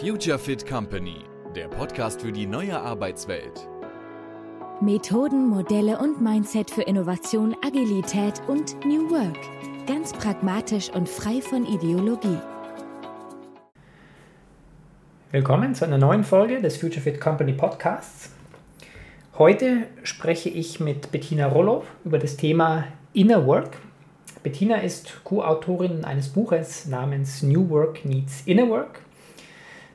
Future Fit Company, der Podcast für die neue Arbeitswelt. Methoden, Modelle und Mindset für Innovation, Agilität und New Work. Ganz pragmatisch und frei von Ideologie. Willkommen zu einer neuen Folge des Future Fit Company Podcasts. Heute spreche ich mit Bettina Rollo über das Thema Inner Work. Bettina ist Co-Autorin eines Buches namens New Work Needs Inner Work.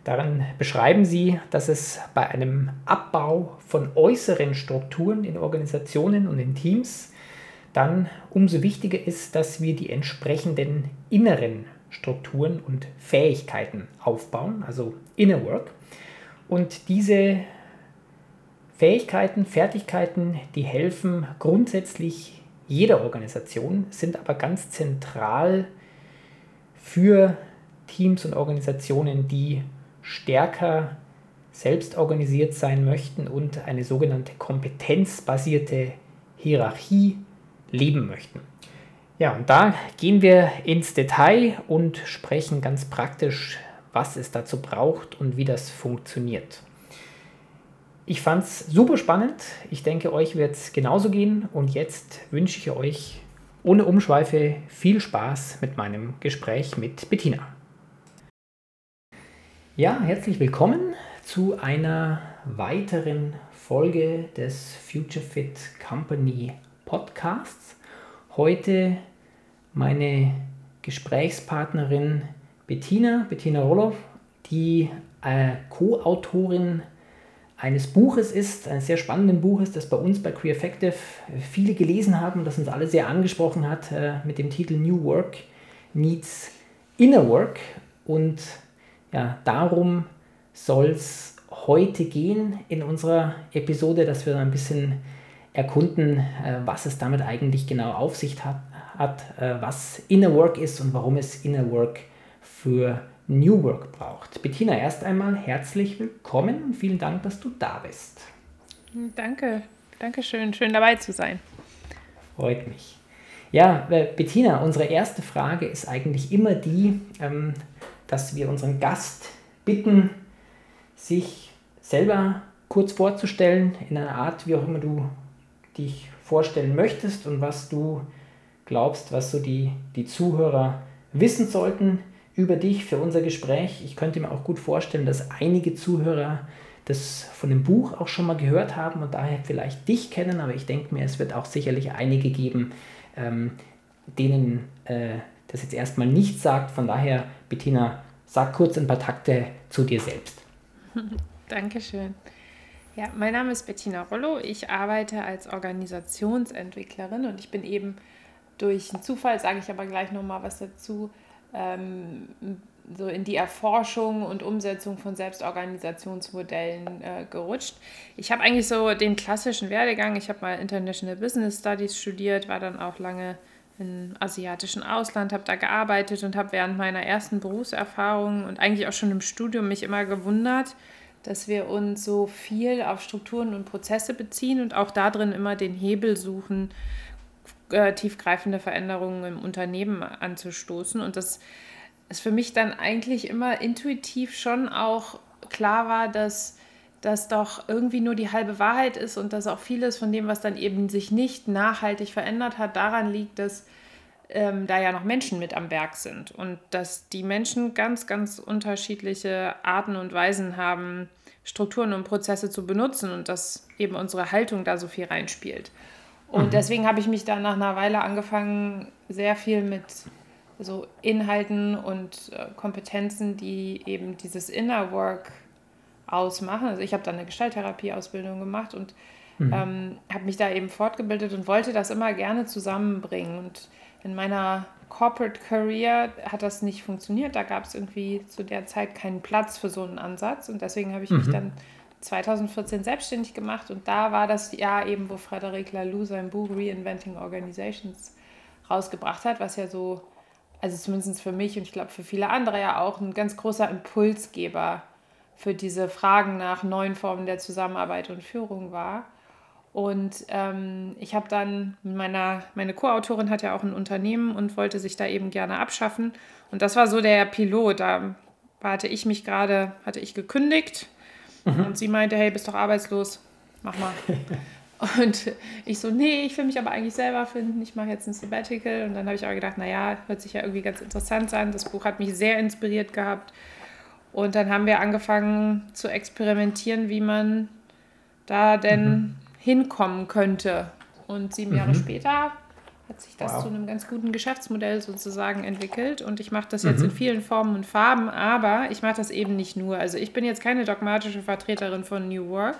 Darin beschreiben sie, dass es bei einem Abbau von äußeren Strukturen in Organisationen und in Teams dann umso wichtiger ist, dass wir die entsprechenden inneren Strukturen und Fähigkeiten aufbauen, also Inner Work. Und diese Fähigkeiten, Fertigkeiten, die helfen grundsätzlich jeder Organisation, sind aber ganz zentral für Teams und Organisationen, die stärker selbst organisiert sein möchten und eine sogenannte kompetenzbasierte Hierarchie leben möchten. Ja, und da gehen wir ins Detail und sprechen ganz praktisch, was es dazu braucht und wie das funktioniert. Ich fand es super spannend. Ich denke, euch wird es genauso gehen. Und jetzt wünsche ich euch ohne Umschweife viel Spaß mit meinem Gespräch mit Bettina. Ja, herzlich willkommen zu einer weiteren Folge des Future Fit Company Podcasts. Heute meine Gesprächspartnerin Bettina, Bettina Roloff, die äh, Co-Autorin eines Buches ist, eines sehr spannenden Buches, das bei uns bei Queer Effective viele gelesen haben, das uns alle sehr angesprochen hat, äh, mit dem Titel New Work Needs Inner Work. Und ja, darum soll es heute gehen in unserer Episode, dass wir ein bisschen erkunden, äh, was es damit eigentlich genau auf sich hat, hat äh, was Inner Work ist und warum es Inner Work für New Work braucht. Bettina, erst einmal herzlich willkommen und vielen Dank, dass du da bist. Danke, danke schön, schön dabei zu sein. Freut mich. Ja, äh, Bettina, unsere erste Frage ist eigentlich immer die, ähm, dass wir unseren Gast bitten, sich selber kurz vorzustellen, in einer Art, wie auch immer du dich vorstellen möchtest und was du glaubst, was so die, die Zuhörer wissen sollten über dich für unser Gespräch. Ich könnte mir auch gut vorstellen, dass einige Zuhörer das von dem Buch auch schon mal gehört haben und daher vielleicht dich kennen, aber ich denke mir, es wird auch sicherlich einige geben, ähm, denen äh, das jetzt erstmal nichts sagt. Von daher, Bettina, sag kurz ein paar Takte zu dir selbst. Dankeschön. Ja, mein Name ist Bettina Rollo. Ich arbeite als Organisationsentwicklerin und ich bin eben durch einen Zufall, sage ich aber gleich nochmal was dazu, ähm, so in die Erforschung und Umsetzung von Selbstorganisationsmodellen äh, gerutscht. Ich habe eigentlich so den klassischen Werdegang. Ich habe mal International Business Studies studiert, war dann auch lange im asiatischen Ausland, habe da gearbeitet und habe während meiner ersten Berufserfahrung und eigentlich auch schon im Studium mich immer gewundert, dass wir uns so viel auf Strukturen und Prozesse beziehen und auch darin immer den Hebel suchen, äh, tiefgreifende Veränderungen im Unternehmen anzustoßen. Und das ist für mich dann eigentlich immer intuitiv schon auch klar war, dass das doch irgendwie nur die halbe Wahrheit ist und dass auch vieles von dem, was dann eben sich nicht nachhaltig verändert hat, daran liegt, dass ähm, da ja noch Menschen mit am Werk sind und dass die Menschen ganz, ganz unterschiedliche Arten und Weisen haben, Strukturen und Prozesse zu benutzen und dass eben unsere Haltung da so viel reinspielt. Und mhm. deswegen habe ich mich dann nach einer Weile angefangen, sehr viel mit so Inhalten und äh, Kompetenzen, die eben dieses Inner Work ausmachen. Also ich habe dann eine Gestalttherapie-Ausbildung gemacht und mhm. ähm, habe mich da eben fortgebildet und wollte das immer gerne zusammenbringen. Und in meiner Corporate Career hat das nicht funktioniert. Da gab es irgendwie zu der Zeit keinen Platz für so einen Ansatz. Und deswegen habe ich mhm. mich dann 2014 selbstständig gemacht. Und da war das Jahr eben, wo Frederic Laloux sein Buch Reinventing Organizations rausgebracht hat, was ja so, also zumindest für mich und ich glaube für viele andere ja auch ein ganz großer Impulsgeber für diese Fragen nach neuen Formen der Zusammenarbeit und Führung war. Und ähm, ich habe dann meiner, meine Co-Autorin hat ja auch ein Unternehmen und wollte sich da eben gerne abschaffen. Und das war so der Pilot. Da hatte ich mich gerade, hatte ich gekündigt mhm. und sie meinte, hey, bist doch arbeitslos, mach mal. und ich so, nee, ich will mich aber eigentlich selber finden, ich mache jetzt ein Sabbatical. Und dann habe ich aber gedacht, naja, hört sich ja irgendwie ganz interessant an. Das Buch hat mich sehr inspiriert gehabt. Und dann haben wir angefangen zu experimentieren, wie man da denn mhm. hinkommen könnte. Und sieben Jahre mhm. später hat sich das wow. zu einem ganz guten Geschäftsmodell sozusagen entwickelt. Und ich mache das jetzt mhm. in vielen Formen und Farben, aber ich mache das eben nicht nur. Also ich bin jetzt keine dogmatische Vertreterin von New Work,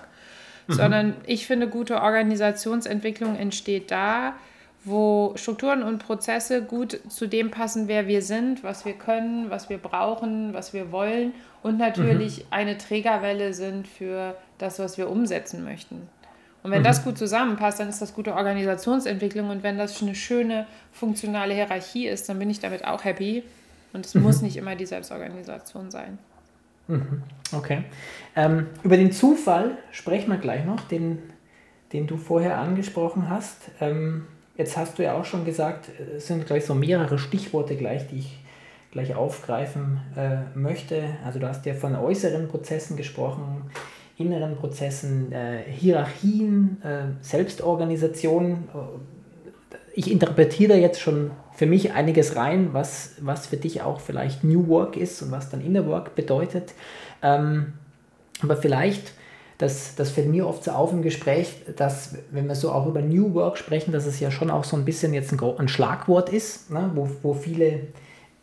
mhm. sondern ich finde, gute Organisationsentwicklung entsteht da, wo Strukturen und Prozesse gut zu dem passen, wer wir sind, was wir können, was wir brauchen, was wir wollen und natürlich mhm. eine Trägerwelle sind für das, was wir umsetzen möchten. Und wenn mhm. das gut zusammenpasst, dann ist das gute Organisationsentwicklung. Und wenn das eine schöne, funktionale Hierarchie ist, dann bin ich damit auch happy. Und es mhm. muss nicht immer die Selbstorganisation sein. Mhm. Okay. Ähm, über den Zufall sprechen wir gleich noch, den, den du vorher angesprochen hast. Ähm, jetzt hast du ja auch schon gesagt, es sind gleich so mehrere Stichworte gleich, die ich gleich aufgreifen äh, möchte. Also du hast ja von äußeren Prozessen gesprochen, inneren Prozessen, äh, Hierarchien, äh, Selbstorganisation. Äh, ich interpretiere da jetzt schon für mich einiges rein, was, was für dich auch vielleicht New Work ist und was dann Inner Work bedeutet. Ähm, aber vielleicht, das, das fällt mir oft so auf im Gespräch, dass wenn wir so auch über New Work sprechen, dass es ja schon auch so ein bisschen jetzt ein, ein Schlagwort ist, ne, wo, wo viele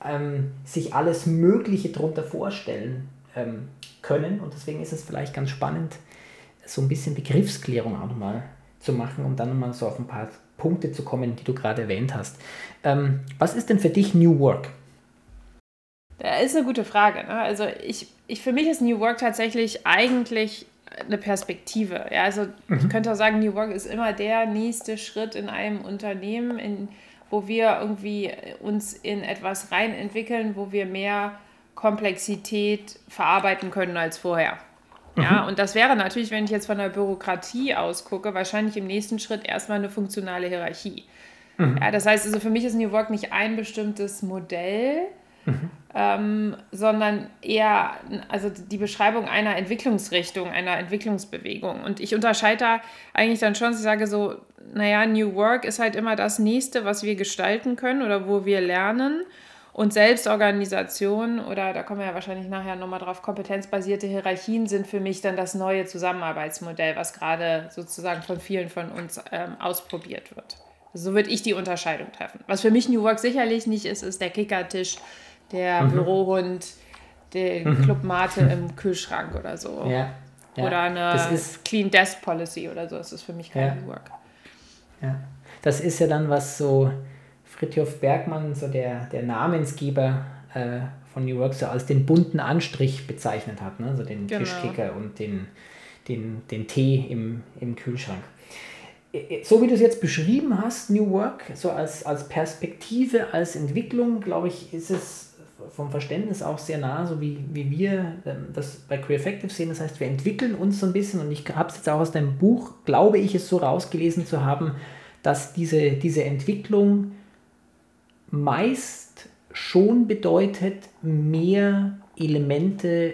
ähm, sich alles Mögliche darunter vorstellen. Ähm, können. Und deswegen ist es vielleicht ganz spannend, so ein bisschen Begriffsklärung auch nochmal zu machen, um dann nochmal so auf ein paar Punkte zu kommen, die du gerade erwähnt hast. Ähm, was ist denn für dich New Work? Das ist eine gute Frage. Ne? Also ich, ich, für mich ist New Work tatsächlich eigentlich eine Perspektive. Ja, also mhm. ich könnte auch sagen, New Work ist immer der nächste Schritt in einem Unternehmen, in, wo wir irgendwie uns in etwas rein entwickeln, wo wir mehr Komplexität verarbeiten können als vorher. Ja, mhm. und das wäre natürlich, wenn ich jetzt von der Bürokratie ausgucke, wahrscheinlich im nächsten Schritt erstmal eine funktionale Hierarchie. Mhm. Ja, das heißt also, für mich ist New Work nicht ein bestimmtes Modell, mhm. Ähm, sondern eher also die Beschreibung einer Entwicklungsrichtung, einer Entwicklungsbewegung. Und ich unterscheide da eigentlich dann schon, ich sage so, naja, New Work ist halt immer das nächste, was wir gestalten können oder wo wir lernen. Und Selbstorganisation oder da kommen wir ja wahrscheinlich nachher nochmal drauf, kompetenzbasierte Hierarchien sind für mich dann das neue Zusammenarbeitsmodell, was gerade sozusagen von vielen von uns ähm, ausprobiert wird. So würde ich die Unterscheidung treffen. Was für mich New Work sicherlich nicht ist, ist der Kickertisch, der mhm. Bürohund, die mhm. Clubmate im Kühlschrank oder so. Ja. Ja. Oder eine Clean Desk Policy oder so. Das ist für mich kein ja. New Work. Ja. Das ist ja dann was so Fritjof Bergmann, so der, der Namensgeber äh, von New Work, so als den bunten Anstrich bezeichnet hat, ne? also den genau. Tischkicker und den, den, den Tee im, im Kühlschrank. So wie du es jetzt beschrieben hast, New Work, so als, als Perspektive, als Entwicklung, glaube ich, ist es vom Verständnis auch sehr nah, so wie, wie wir ähm, das bei Creative sehen. Das heißt, wir entwickeln uns so ein bisschen und ich habe es jetzt auch aus deinem Buch, glaube ich, es so rausgelesen zu haben, dass diese, diese Entwicklung meist schon bedeutet, mehr Elemente,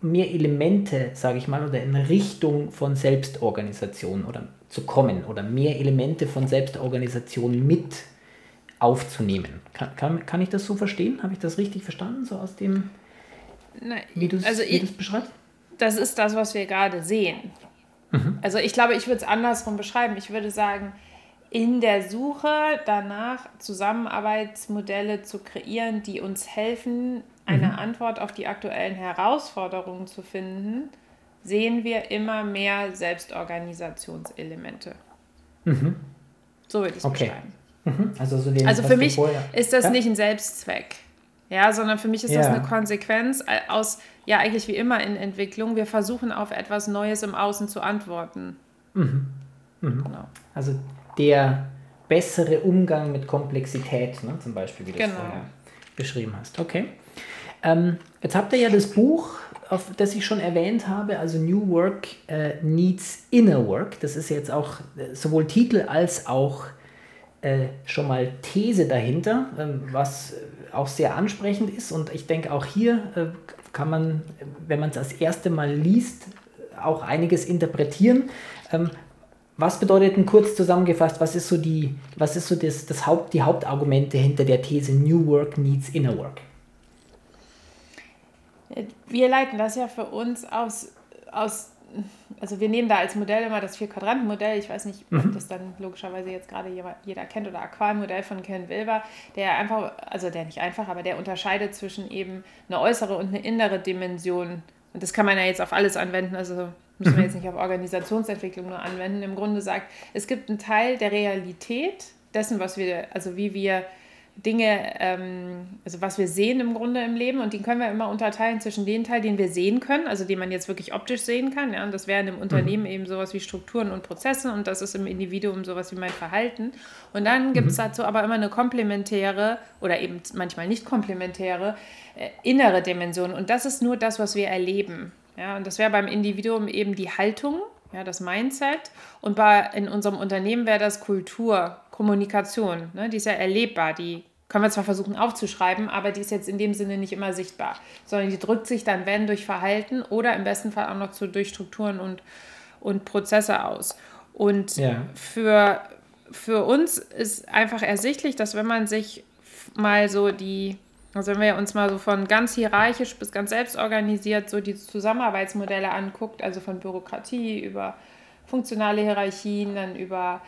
mehr Elemente, sage ich mal, oder in Richtung von Selbstorganisation oder zu kommen oder mehr Elemente von Selbstorganisation mit aufzunehmen. Kann, kann, kann ich das so verstehen? Habe ich das richtig verstanden, so aus dem, Nein, wie du also es beschreibst? Das ist das, was wir gerade sehen. Mhm. Also ich glaube, ich würde es andersrum beschreiben. Ich würde sagen, in der Suche danach Zusammenarbeitsmodelle zu kreieren, die uns helfen, eine mhm. Antwort auf die aktuellen Herausforderungen zu finden, sehen wir immer mehr Selbstorganisationselemente. Mhm. So würde ich es okay. beschreiben. Mhm. Also, so den, also für mich vorher... ist das ja? nicht ein Selbstzweck, ja, sondern für mich ist ja. das eine Konsequenz aus, ja, eigentlich wie immer in Entwicklung. Wir versuchen auf etwas Neues im Außen zu antworten. Mhm. Mhm. Genau. Also der bessere Umgang mit Komplexität, ne? zum Beispiel, wie du genau. es vorher beschrieben hast. Okay. Ähm, jetzt habt ihr ja das Buch, auf das ich schon erwähnt habe, also New Work äh, Needs Inner Work. Das ist jetzt auch äh, sowohl Titel als auch äh, schon mal These dahinter, ähm, was auch sehr ansprechend ist. Und ich denke, auch hier äh, kann man, wenn man es das erste Mal liest, auch einiges interpretieren. Ähm, was bedeutet denn kurz zusammengefasst, was ist so, die, was ist so das, das Haupt, die Hauptargumente hinter der These New Work needs Inner Work? Wir leiten das ja für uns aus, aus also wir nehmen da als Modell immer das Vier-Quadranten-Modell. Ich weiß nicht, ob mhm. das dann logischerweise jetzt gerade jeder kennt oder Aqual-Modell von Ken Wilber, der einfach, also der nicht einfach, aber der unterscheidet zwischen eben eine äußere und eine innere Dimension. Und das kann man ja jetzt auf alles anwenden, also müssen wir mhm. jetzt nicht auf Organisationsentwicklung nur anwenden. Im Grunde sagt, es gibt einen Teil der Realität dessen, was wir, also wie wir Dinge, ähm, also was wir sehen im Grunde im Leben und die können wir immer unterteilen zwischen den Teil, den wir sehen können, also den man jetzt wirklich optisch sehen kann, ja, und das wären im Unternehmen mhm. eben sowas wie Strukturen und Prozesse und das ist im Individuum sowas wie mein Verhalten. Und dann gibt es mhm. dazu aber immer eine komplementäre oder eben manchmal nicht komplementäre äh, innere Dimension und das ist nur das, was wir erleben. Ja, und das wäre beim Individuum eben die Haltung, ja, das Mindset. Und bei, in unserem Unternehmen wäre das Kultur, Kommunikation. Ne? Die ist ja erlebbar, die können wir zwar versuchen aufzuschreiben, aber die ist jetzt in dem Sinne nicht immer sichtbar, sondern die drückt sich dann, wenn, durch Verhalten oder im besten Fall auch noch zu, durch Strukturen und, und Prozesse aus. Und ja. für, für uns ist einfach ersichtlich, dass wenn man sich mal so die, also wenn wir uns mal so von ganz hierarchisch bis ganz selbstorganisiert so die Zusammenarbeitsmodelle anguckt, also von Bürokratie über funktionale Hierarchien, dann über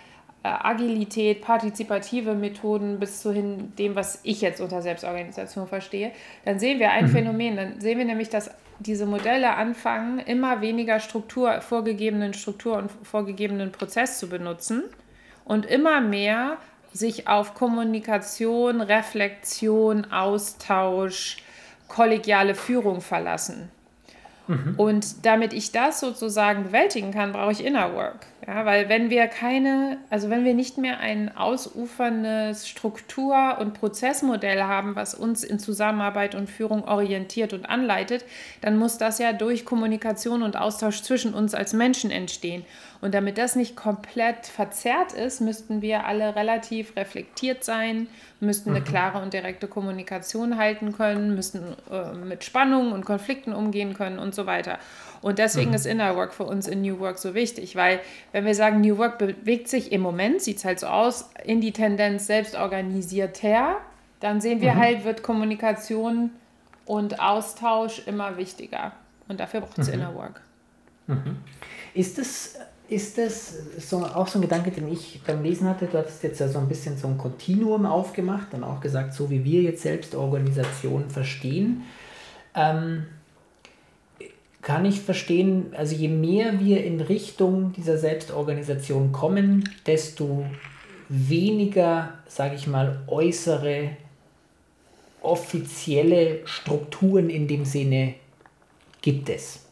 Agilität, partizipative Methoden bis zu hin dem, was ich jetzt unter Selbstorganisation verstehe, dann sehen wir ein mhm. Phänomen. Dann sehen wir nämlich, dass diese Modelle anfangen, immer weniger Struktur, vorgegebenen Struktur und vorgegebenen Prozess zu benutzen und immer mehr sich auf Kommunikation, Reflexion, Austausch, kollegiale Führung verlassen. Mhm. Und damit ich das sozusagen bewältigen kann, brauche ich Inner Work. Ja, weil wenn wir keine, also wenn wir nicht mehr ein ausuferndes Struktur- und Prozessmodell haben, was uns in Zusammenarbeit und Führung orientiert und anleitet, dann muss das ja durch Kommunikation und Austausch zwischen uns als Menschen entstehen. Und damit das nicht komplett verzerrt ist, müssten wir alle relativ reflektiert sein, müssten eine mhm. klare und direkte Kommunikation halten können, müssten äh, mit Spannungen und Konflikten umgehen können und so weiter. Und deswegen mhm. ist Inner Work für uns in New Work so wichtig, weil wenn wir sagen, New Work bewegt sich im Moment, sieht es halt so aus, in die Tendenz selbstorganisierter, dann sehen wir mhm. halt, wird Kommunikation und Austausch immer wichtiger. Und dafür braucht es mhm. Inner Work. Mhm. Ist es ist das so, auch so ein Gedanke, den ich beim Lesen hatte? Du hattest jetzt ja so ein bisschen so ein Kontinuum aufgemacht und auch gesagt, so wie wir jetzt selbst Organisation verstehen. Ähm, kann ich verstehen, also je mehr wir in Richtung dieser Selbstorganisation kommen, desto weniger, sage ich mal, äußere offizielle Strukturen in dem Sinne gibt es.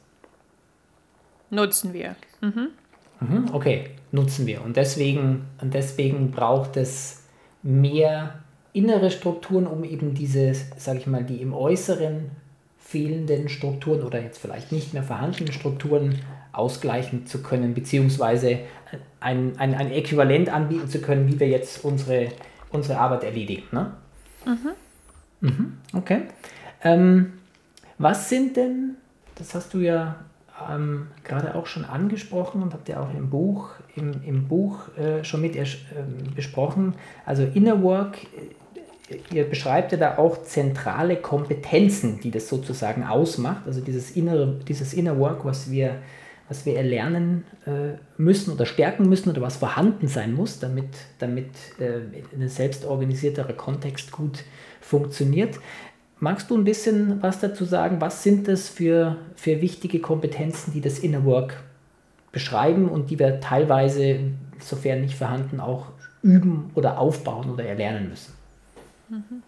Nutzen wir. Mhm. Mhm, okay, nutzen wir. Und deswegen, und deswegen braucht es mehr innere Strukturen, um eben diese, sage ich mal, die im Äußeren fehlenden Strukturen oder jetzt vielleicht nicht mehr vorhandenen Strukturen ausgleichen zu können, beziehungsweise ein, ein, ein Äquivalent anbieten zu können, wie wir jetzt unsere, unsere Arbeit erledigen. Ne? Mhm. Mhm, okay. Ähm, was sind denn, das hast du ja ähm, gerade auch schon angesprochen und habt ihr auch im Buch, im, im Buch äh, schon mit äh, besprochen, also Inner Work ihr beschreibt ja da auch zentrale Kompetenzen, die das sozusagen ausmacht, also dieses innere, dieses Inner Work, was wir, was wir erlernen äh, müssen oder stärken müssen oder was vorhanden sein muss, damit, damit äh, ein selbstorganisierterer Kontext gut funktioniert. Magst du ein bisschen was dazu sagen? Was sind das für, für wichtige Kompetenzen, die das Inner Work beschreiben und die wir teilweise, sofern nicht vorhanden, auch üben oder aufbauen oder erlernen müssen? Mhm.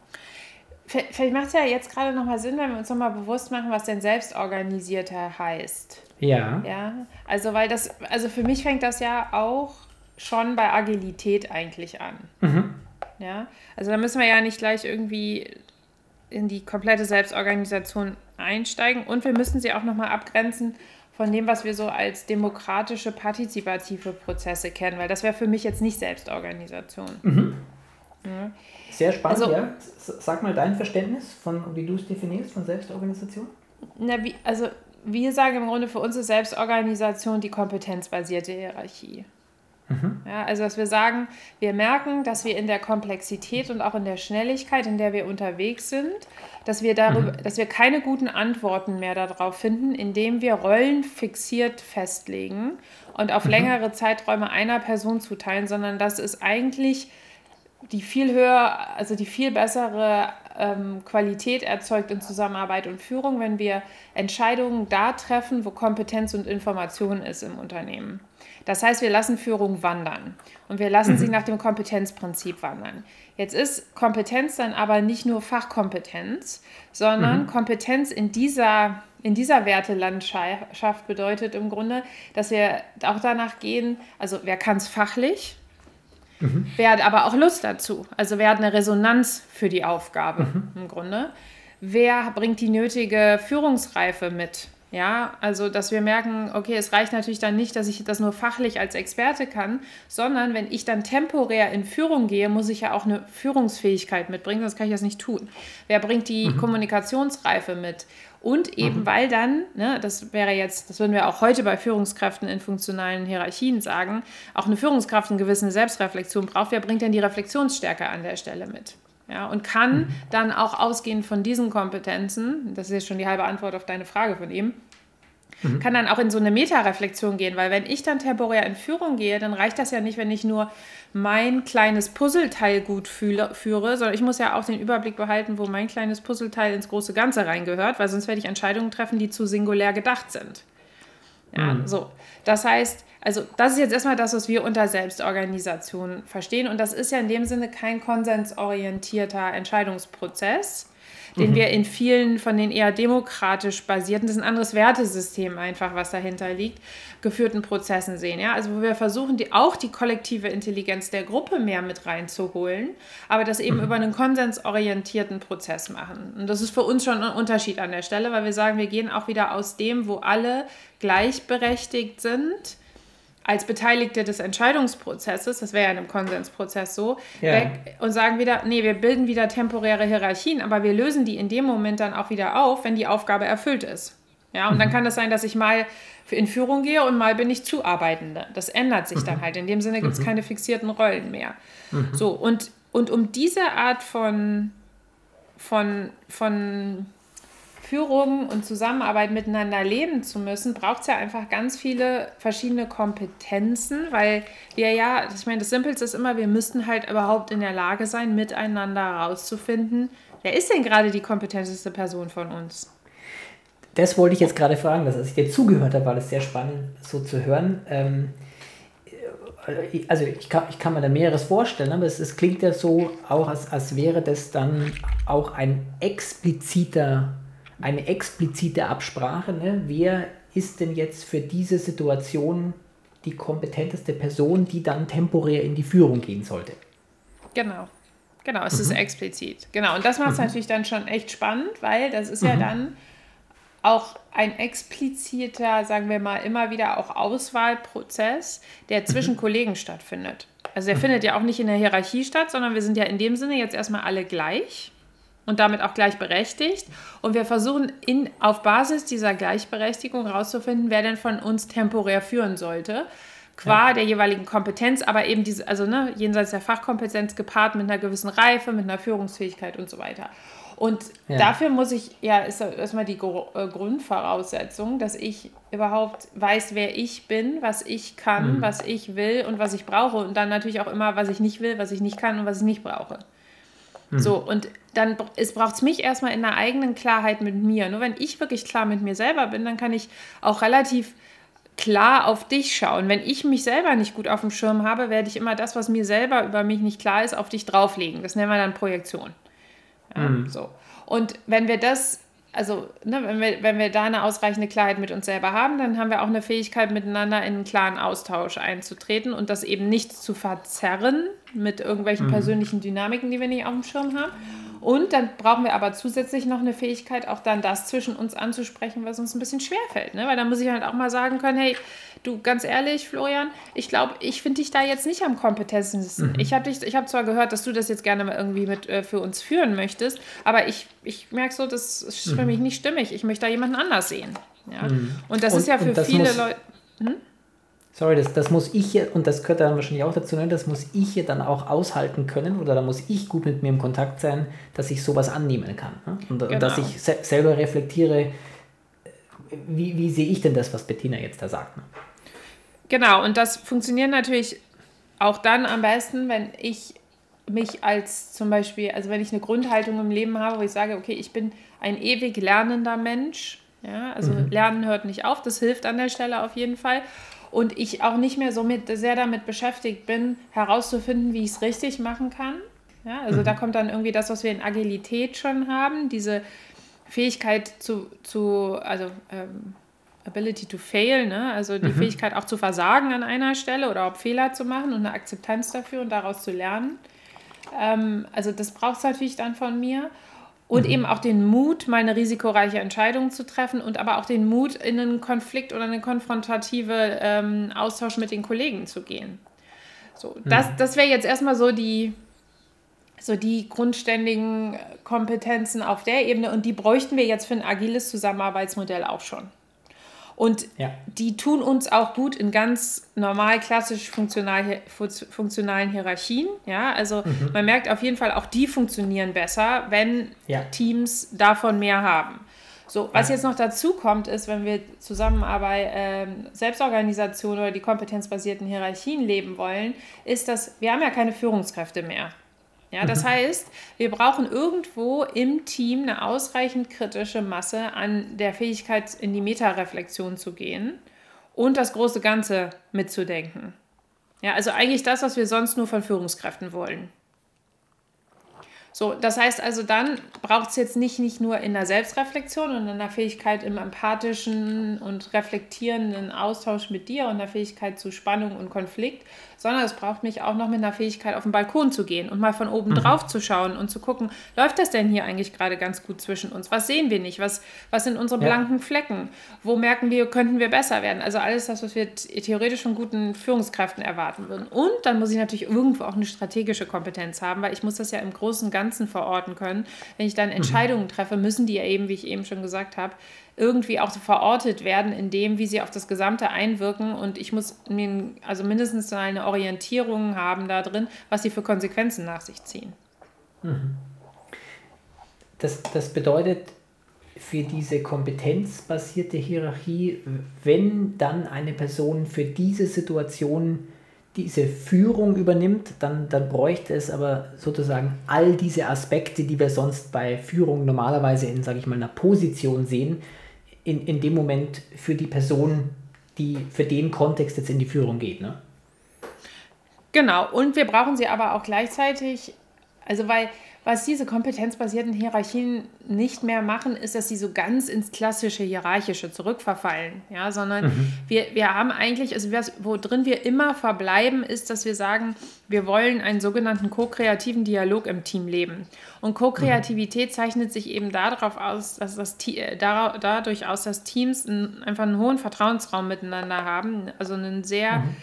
Vielleicht macht es ja jetzt gerade nochmal Sinn, wenn wir uns nochmal bewusst machen, was denn selbstorganisierter heißt. Ja. Ja, also weil das, also für mich fängt das ja auch schon bei Agilität eigentlich an. Mhm. Ja, also da müssen wir ja nicht gleich irgendwie in die komplette Selbstorganisation einsteigen und wir müssen sie auch nochmal abgrenzen von dem, was wir so als demokratische, partizipative Prozesse kennen, weil das wäre für mich jetzt nicht Selbstorganisation. Mhm. Ja. Sehr spannend, also, ja. Sag mal dein Verständnis von, wie du es definierst, von Selbstorganisation. Na, wie, also wir sagen im Grunde, für uns ist Selbstorganisation die kompetenzbasierte Hierarchie. Mhm. Ja, also dass wir sagen, wir merken, dass wir in der Komplexität und auch in der Schnelligkeit, in der wir unterwegs sind, dass wir darüber, mhm. dass wir keine guten Antworten mehr darauf finden, indem wir Rollen fixiert festlegen und auf mhm. längere Zeiträume einer Person zuteilen, sondern dass es eigentlich die viel höher, also die viel bessere ähm, Qualität erzeugt in Zusammenarbeit und Führung, wenn wir Entscheidungen da treffen, wo Kompetenz und Information ist im Unternehmen. Das heißt, wir lassen Führung wandern und wir lassen mhm. sie nach dem Kompetenzprinzip wandern. Jetzt ist Kompetenz dann aber nicht nur Fachkompetenz, sondern mhm. Kompetenz in dieser, in dieser Wertelandschaft bedeutet im Grunde, dass wir auch danach gehen, also wer kann es fachlich, Mhm. Wer hat aber auch Lust dazu? Also wer hat eine Resonanz für die Aufgabe mhm. im Grunde? Wer bringt die nötige Führungsreife mit? Ja, also dass wir merken, okay, es reicht natürlich dann nicht, dass ich das nur fachlich als Experte kann, sondern wenn ich dann temporär in Führung gehe, muss ich ja auch eine Führungsfähigkeit mitbringen, sonst kann ich das nicht tun. Wer bringt die mhm. Kommunikationsreife mit? Und eben, mhm. weil dann, ne, das wäre jetzt, das würden wir auch heute bei Führungskräften in funktionalen Hierarchien sagen, auch eine Führungskraft eine gewisse Selbstreflexion braucht. Wer bringt denn die Reflexionsstärke an der Stelle mit? Ja, und kann mhm. dann auch ausgehend von diesen Kompetenzen, das ist jetzt schon die halbe Antwort auf deine Frage von eben, mhm. kann dann auch in so eine Metareflexion gehen, weil wenn ich dann temporär in Führung gehe, dann reicht das ja nicht, wenn ich nur mein kleines Puzzleteil gut fühle, führe, sondern ich muss ja auch den Überblick behalten, wo mein kleines Puzzleteil ins große Ganze reingehört, weil sonst werde ich Entscheidungen treffen, die zu singulär gedacht sind. Ja, mhm. so. Das heißt, also das ist jetzt erstmal das, was wir unter Selbstorganisation verstehen. Und das ist ja in dem Sinne kein konsensorientierter Entscheidungsprozess, den mhm. wir in vielen von den eher demokratisch basierten, das ist ein anderes Wertesystem einfach, was dahinter liegt, geführten Prozessen sehen. Ja? Also wo wir versuchen, die, auch die kollektive Intelligenz der Gruppe mehr mit reinzuholen, aber das eben mhm. über einen konsensorientierten Prozess machen. Und das ist für uns schon ein Unterschied an der Stelle, weil wir sagen, wir gehen auch wieder aus dem, wo alle gleichberechtigt sind, als Beteiligte des Entscheidungsprozesses, das wäre ja in einem Konsensprozess so, ja. weg und sagen wieder, nee, wir bilden wieder temporäre Hierarchien, aber wir lösen die in dem Moment dann auch wieder auf, wenn die Aufgabe erfüllt ist. Ja, und mhm. dann kann es das sein, dass ich mal in Führung gehe und mal bin ich Zuarbeitende. Das ändert sich mhm. dann halt. In dem Sinne gibt es mhm. keine fixierten Rollen mehr. Mhm. So, und, und um diese Art von, von, von Führung und Zusammenarbeit miteinander leben zu müssen, braucht es ja einfach ganz viele verschiedene Kompetenzen, weil wir ja, ich meine, das Simpelste ist immer, wir müssten halt überhaupt in der Lage sein, miteinander herauszufinden, wer ist denn gerade die kompetenteste Person von uns? Das wollte ich jetzt gerade fragen, dass als ich dir zugehört habe, war das sehr spannend so zu hören. Ähm, also ich kann, ich kann mir da mehreres vorstellen, aber es, es klingt ja so auch, als, als wäre das dann auch ein expliziter eine explizite Absprache. Ne? Wer ist denn jetzt für diese Situation die kompetenteste Person, die dann temporär in die Führung gehen sollte? Genau. Genau, es mhm. ist explizit. Genau, und das macht es mhm. natürlich dann schon echt spannend, weil das ist mhm. ja dann auch ein expliziter, sagen wir mal, immer wieder auch Auswahlprozess, der zwischen mhm. Kollegen stattfindet. Also der mhm. findet ja auch nicht in der Hierarchie statt, sondern wir sind ja in dem Sinne jetzt erstmal alle gleich und damit auch gleichberechtigt. Und wir versuchen in, auf Basis dieser Gleichberechtigung herauszufinden, wer denn von uns temporär führen sollte. Qua ja. der jeweiligen Kompetenz, aber eben diese, also ne, jenseits der Fachkompetenz gepaart mit einer gewissen Reife, mit einer Führungsfähigkeit und so weiter. Und ja. dafür muss ich, ja, ist erstmal die äh, Grundvoraussetzung, dass ich überhaupt weiß, wer ich bin, was ich kann, mhm. was ich will und was ich brauche. Und dann natürlich auch immer, was ich nicht will, was ich nicht kann und was ich nicht brauche. Mhm. So, und dann braucht es mich erstmal in einer eigenen Klarheit mit mir. Nur wenn ich wirklich klar mit mir selber bin, dann kann ich auch relativ klar auf dich schauen. Wenn ich mich selber nicht gut auf dem Schirm habe, werde ich immer das, was mir selber über mich nicht klar ist, auf dich drauflegen. Das nennen wir dann Projektion. Ja, mhm. so. Und wenn wir das also ne, wenn, wir, wenn wir da eine ausreichende Klarheit mit uns selber haben, dann haben wir auch eine Fähigkeit, miteinander in einen klaren Austausch einzutreten und das eben nicht zu verzerren mit irgendwelchen mhm. persönlichen Dynamiken, die wir nicht auf dem Schirm haben. Und dann brauchen wir aber zusätzlich noch eine Fähigkeit, auch dann das zwischen uns anzusprechen, was uns ein bisschen schwerfällt. Ne? Weil dann muss ich halt auch mal sagen können, hey, du, ganz ehrlich, Florian, ich glaube, ich finde dich da jetzt nicht am kompetentesten. Mhm. Ich habe hab zwar gehört, dass du das jetzt gerne mal irgendwie mit äh, für uns führen möchtest, aber ich, ich merke so, das ist für mhm. mich nicht stimmig. Ich möchte da jemanden anders sehen. Ja? Mhm. Und das und, ist ja für viele Leute... Hm? Sorry, das, das muss ich ja, und das gehört dann wahrscheinlich auch dazu, ne, das muss ich ja dann auch aushalten können oder da muss ich gut mit mir im Kontakt sein, dass ich sowas annehmen kann. Ne? Und, genau. und, dass genau. ich se selber reflektiere, wie, wie sehe ich denn das, was Bettina jetzt da sagt. Ne? Genau, und das funktioniert natürlich auch dann am besten, wenn ich mich als zum Beispiel, also wenn ich eine Grundhaltung im Leben habe, wo ich sage, okay, ich bin ein ewig lernender Mensch. Ja, also mhm. Lernen hört nicht auf, das hilft an der Stelle auf jeden Fall und ich auch nicht mehr so mit, sehr damit beschäftigt bin, herauszufinden, wie ich es richtig machen kann. Ja, also mhm. da kommt dann irgendwie das, was wir in Agilität schon haben, diese Fähigkeit zu, zu also ähm, Ability to fail, ne? also die mhm. Fähigkeit auch zu versagen an einer Stelle oder auch Fehler zu machen und eine Akzeptanz dafür und daraus zu lernen. Ähm, also das braucht es natürlich dann von mir und mhm. eben auch den Mut, mal eine risikoreiche Entscheidung zu treffen und aber auch den Mut, in einen Konflikt oder eine konfrontative ähm, Austausch mit den Kollegen zu gehen. So, das, mhm. das wäre jetzt erstmal so die, so die grundständigen Kompetenzen auf der Ebene und die bräuchten wir jetzt für ein agiles Zusammenarbeitsmodell auch schon. Und ja. die tun uns auch gut in ganz normal klassisch funktional, funktionalen Hierarchien. Ja, also mhm. man merkt auf jeden Fall, auch die funktionieren besser, wenn ja. Teams davon mehr haben. So, was jetzt noch dazu kommt, ist, wenn wir Zusammenarbeit, äh, Selbstorganisation oder die kompetenzbasierten Hierarchien leben wollen, ist, dass wir haben ja keine Führungskräfte mehr. Ja, das mhm. heißt, wir brauchen irgendwo im Team eine ausreichend kritische Masse an der Fähigkeit, in die Metareflexion zu gehen und das große Ganze mitzudenken. Ja, also eigentlich das, was wir sonst nur von Führungskräften wollen. So, das heißt also, dann braucht es jetzt nicht, nicht nur in der Selbstreflexion und in der Fähigkeit im empathischen und reflektierenden Austausch mit dir und der Fähigkeit zu Spannung und Konflikt, sondern es braucht mich auch noch mit einer Fähigkeit, auf den Balkon zu gehen und mal von oben mhm. drauf zu schauen und zu gucken, läuft das denn hier eigentlich gerade ganz gut zwischen uns? Was sehen wir nicht? Was, was sind unsere blanken ja. Flecken? Wo merken wir, könnten wir besser werden? Also alles das, was wir theoretisch von guten Führungskräften erwarten würden. Und dann muss ich natürlich irgendwo auch eine strategische Kompetenz haben, weil ich muss das ja im Großen und Ganzen verorten können. Wenn ich dann mhm. Entscheidungen treffe, müssen die ja eben, wie ich eben schon gesagt habe, irgendwie auch so verortet werden in dem, wie sie auf das Gesamte einwirken. Und ich muss mir also mindestens eine Orientierung haben da drin, was sie für Konsequenzen nach sich ziehen. Mhm. Das, das bedeutet für diese kompetenzbasierte Hierarchie, wenn dann eine Person für diese Situation diese Führung übernimmt, dann, dann bräuchte es aber sozusagen all diese Aspekte, die wir sonst bei Führung normalerweise in, sage ich mal, einer Position sehen, in, in dem Moment für die Person, die für den Kontext jetzt in die Führung geht. Ne? Genau, und wir brauchen sie aber auch gleichzeitig, also weil was diese kompetenzbasierten Hierarchien nicht mehr machen, ist, dass sie so ganz ins klassische Hierarchische zurückverfallen. Ja, sondern mhm. wir, wir haben eigentlich, also wo drin wir immer verbleiben, ist, dass wir sagen, wir wollen einen sogenannten ko-kreativen Dialog im Team leben. Und Co-Kreativität mhm. zeichnet sich eben darauf aus, dass das äh, dadurch aus, dass Teams einen, einfach einen hohen Vertrauensraum miteinander haben, also einen sehr mhm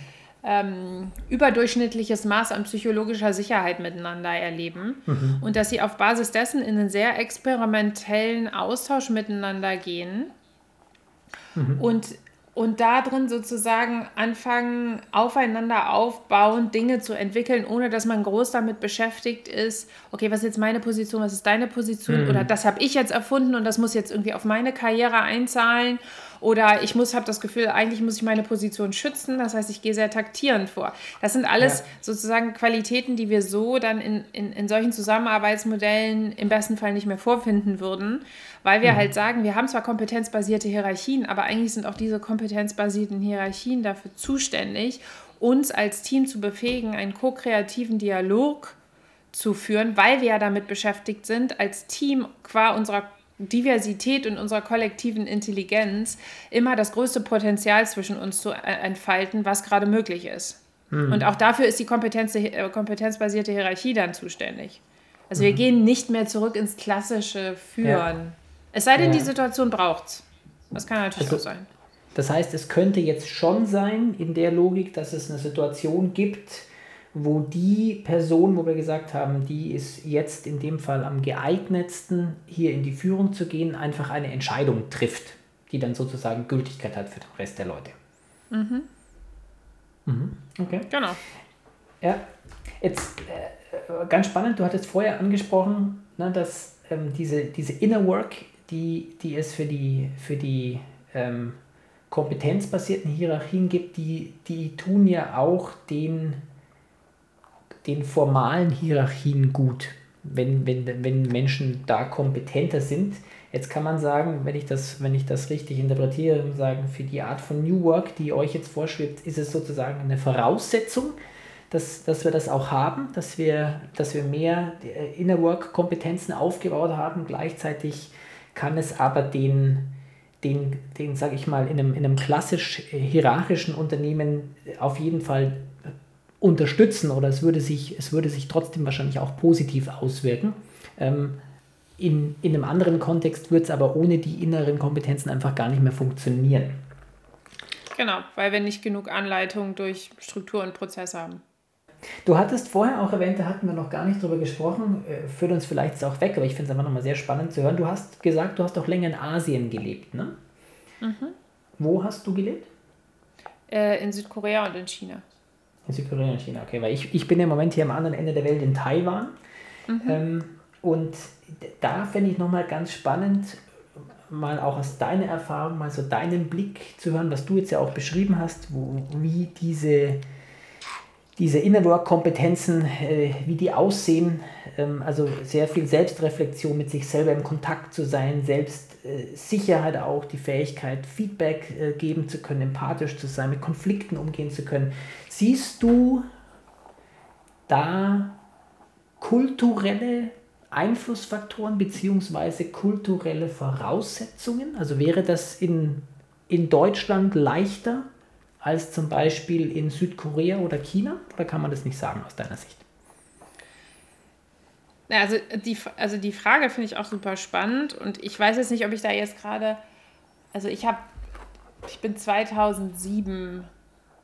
ähm, überdurchschnittliches Maß an psychologischer Sicherheit miteinander erleben mhm. und dass sie auf Basis dessen in einen sehr experimentellen Austausch miteinander gehen mhm. und, und darin sozusagen anfangen, aufeinander aufbauen, Dinge zu entwickeln, ohne dass man groß damit beschäftigt ist, okay, was ist jetzt meine Position, was ist deine Position mhm. oder das habe ich jetzt erfunden und das muss jetzt irgendwie auf meine Karriere einzahlen oder ich muss, habe das Gefühl, eigentlich muss ich meine Position schützen. Das heißt, ich gehe sehr taktierend vor. Das sind alles ja. sozusagen Qualitäten, die wir so dann in, in, in solchen Zusammenarbeitsmodellen im besten Fall nicht mehr vorfinden würden, weil wir mhm. halt sagen, wir haben zwar kompetenzbasierte Hierarchien, aber eigentlich sind auch diese kompetenzbasierten Hierarchien dafür zuständig, uns als Team zu befähigen, einen ko-kreativen Dialog zu führen, weil wir ja damit beschäftigt sind, als Team qua unserer Diversität und unserer kollektiven Intelligenz immer das größte Potenzial zwischen uns zu entfalten, was gerade möglich ist. Mhm. Und auch dafür ist die Kompetenz, äh, kompetenzbasierte Hierarchie dann zuständig. Also wir gehen nicht mehr zurück ins klassische Führen. Ja. Es sei denn, Ja. die Situation braucht's. Das kann natürlich Also- auch sein. Das heißt, es könnte jetzt schon sein, in der Logik, dass es eine Situation gibt, wo die Person, wo wir gesagt haben, die ist jetzt in dem Fall am geeignetsten, hier in die Führung zu gehen, einfach eine Entscheidung trifft, die dann sozusagen Gültigkeit hat für den Rest der Leute. Mhm. Okay. Genau. Ja, jetzt äh, ganz spannend, du hattest vorher angesprochen, ne, dass ähm, diese, diese Inner Work, die, die es für die, für die ähm, kompetenzbasierten Hierarchien gibt, die, die tun ja auch den, den formalen Hierarchien gut, wenn, wenn, wenn Menschen da kompetenter sind. Jetzt kann man sagen, wenn ich das, wenn ich das richtig interpretiere, sagen, für die Art von New Work, die euch jetzt vorschwebt, ist es sozusagen eine Voraussetzung, dass, dass wir das auch haben, dass wir, dass wir mehr äh, Inner Work Kompetenzen aufgebaut haben. Gleichzeitig kann es aber den, den, den sage ich mal, in einem, in einem klassisch äh, hierarchischen Unternehmen auf jeden Fall unterstützen oder es würde sich, es würde sich trotzdem wahrscheinlich auch positiv auswirken. Ähm, in, in einem anderen Kontext wird es aber ohne die inneren Kompetenzen einfach gar nicht mehr funktionieren. Genau, weil wir nicht genug Anleitung durch Struktur und Prozess haben. Du hattest vorher auch erwähnt, da hatten wir noch gar nicht drüber gesprochen, äh, führt uns vielleicht jetzt auch weg, aber ich finde es einfach nochmal sehr spannend zu hören. Du hast gesagt, du hast auch länger in Asien gelebt, ne? Wo hast du gelebt? Äh, in Südkorea und in China. In Südkorea und China, okay, weil ich, ich bin im Moment hier am anderen Ende der Welt in Taiwan. Ähm, und da fände ich nochmal ganz spannend, mal auch aus deiner Erfahrung, mal so deinen Blick zu hören, was du jetzt ja auch beschrieben hast, wo, wie diese, diese Inner Work-Kompetenzen, äh, wie die aussehen. Ähm, also sehr viel Selbstreflexion mit sich selber im Kontakt zu sein, äh, Sicherheit auch, die Fähigkeit, Feedback äh, geben zu können, empathisch zu sein, mit Konflikten umgehen zu können. Siehst du da kulturelle Einflussfaktoren beziehungsweise kulturelle Voraussetzungen? Also wäre das in, in Deutschland leichter als zum Beispiel in Südkorea oder China? Oder kann man das nicht sagen aus deiner Sicht? Ja, Also die, also die Frage finde ich auch super spannend und ich weiß jetzt nicht, ob ich da jetzt gerade, also ich habe, ich bin 2007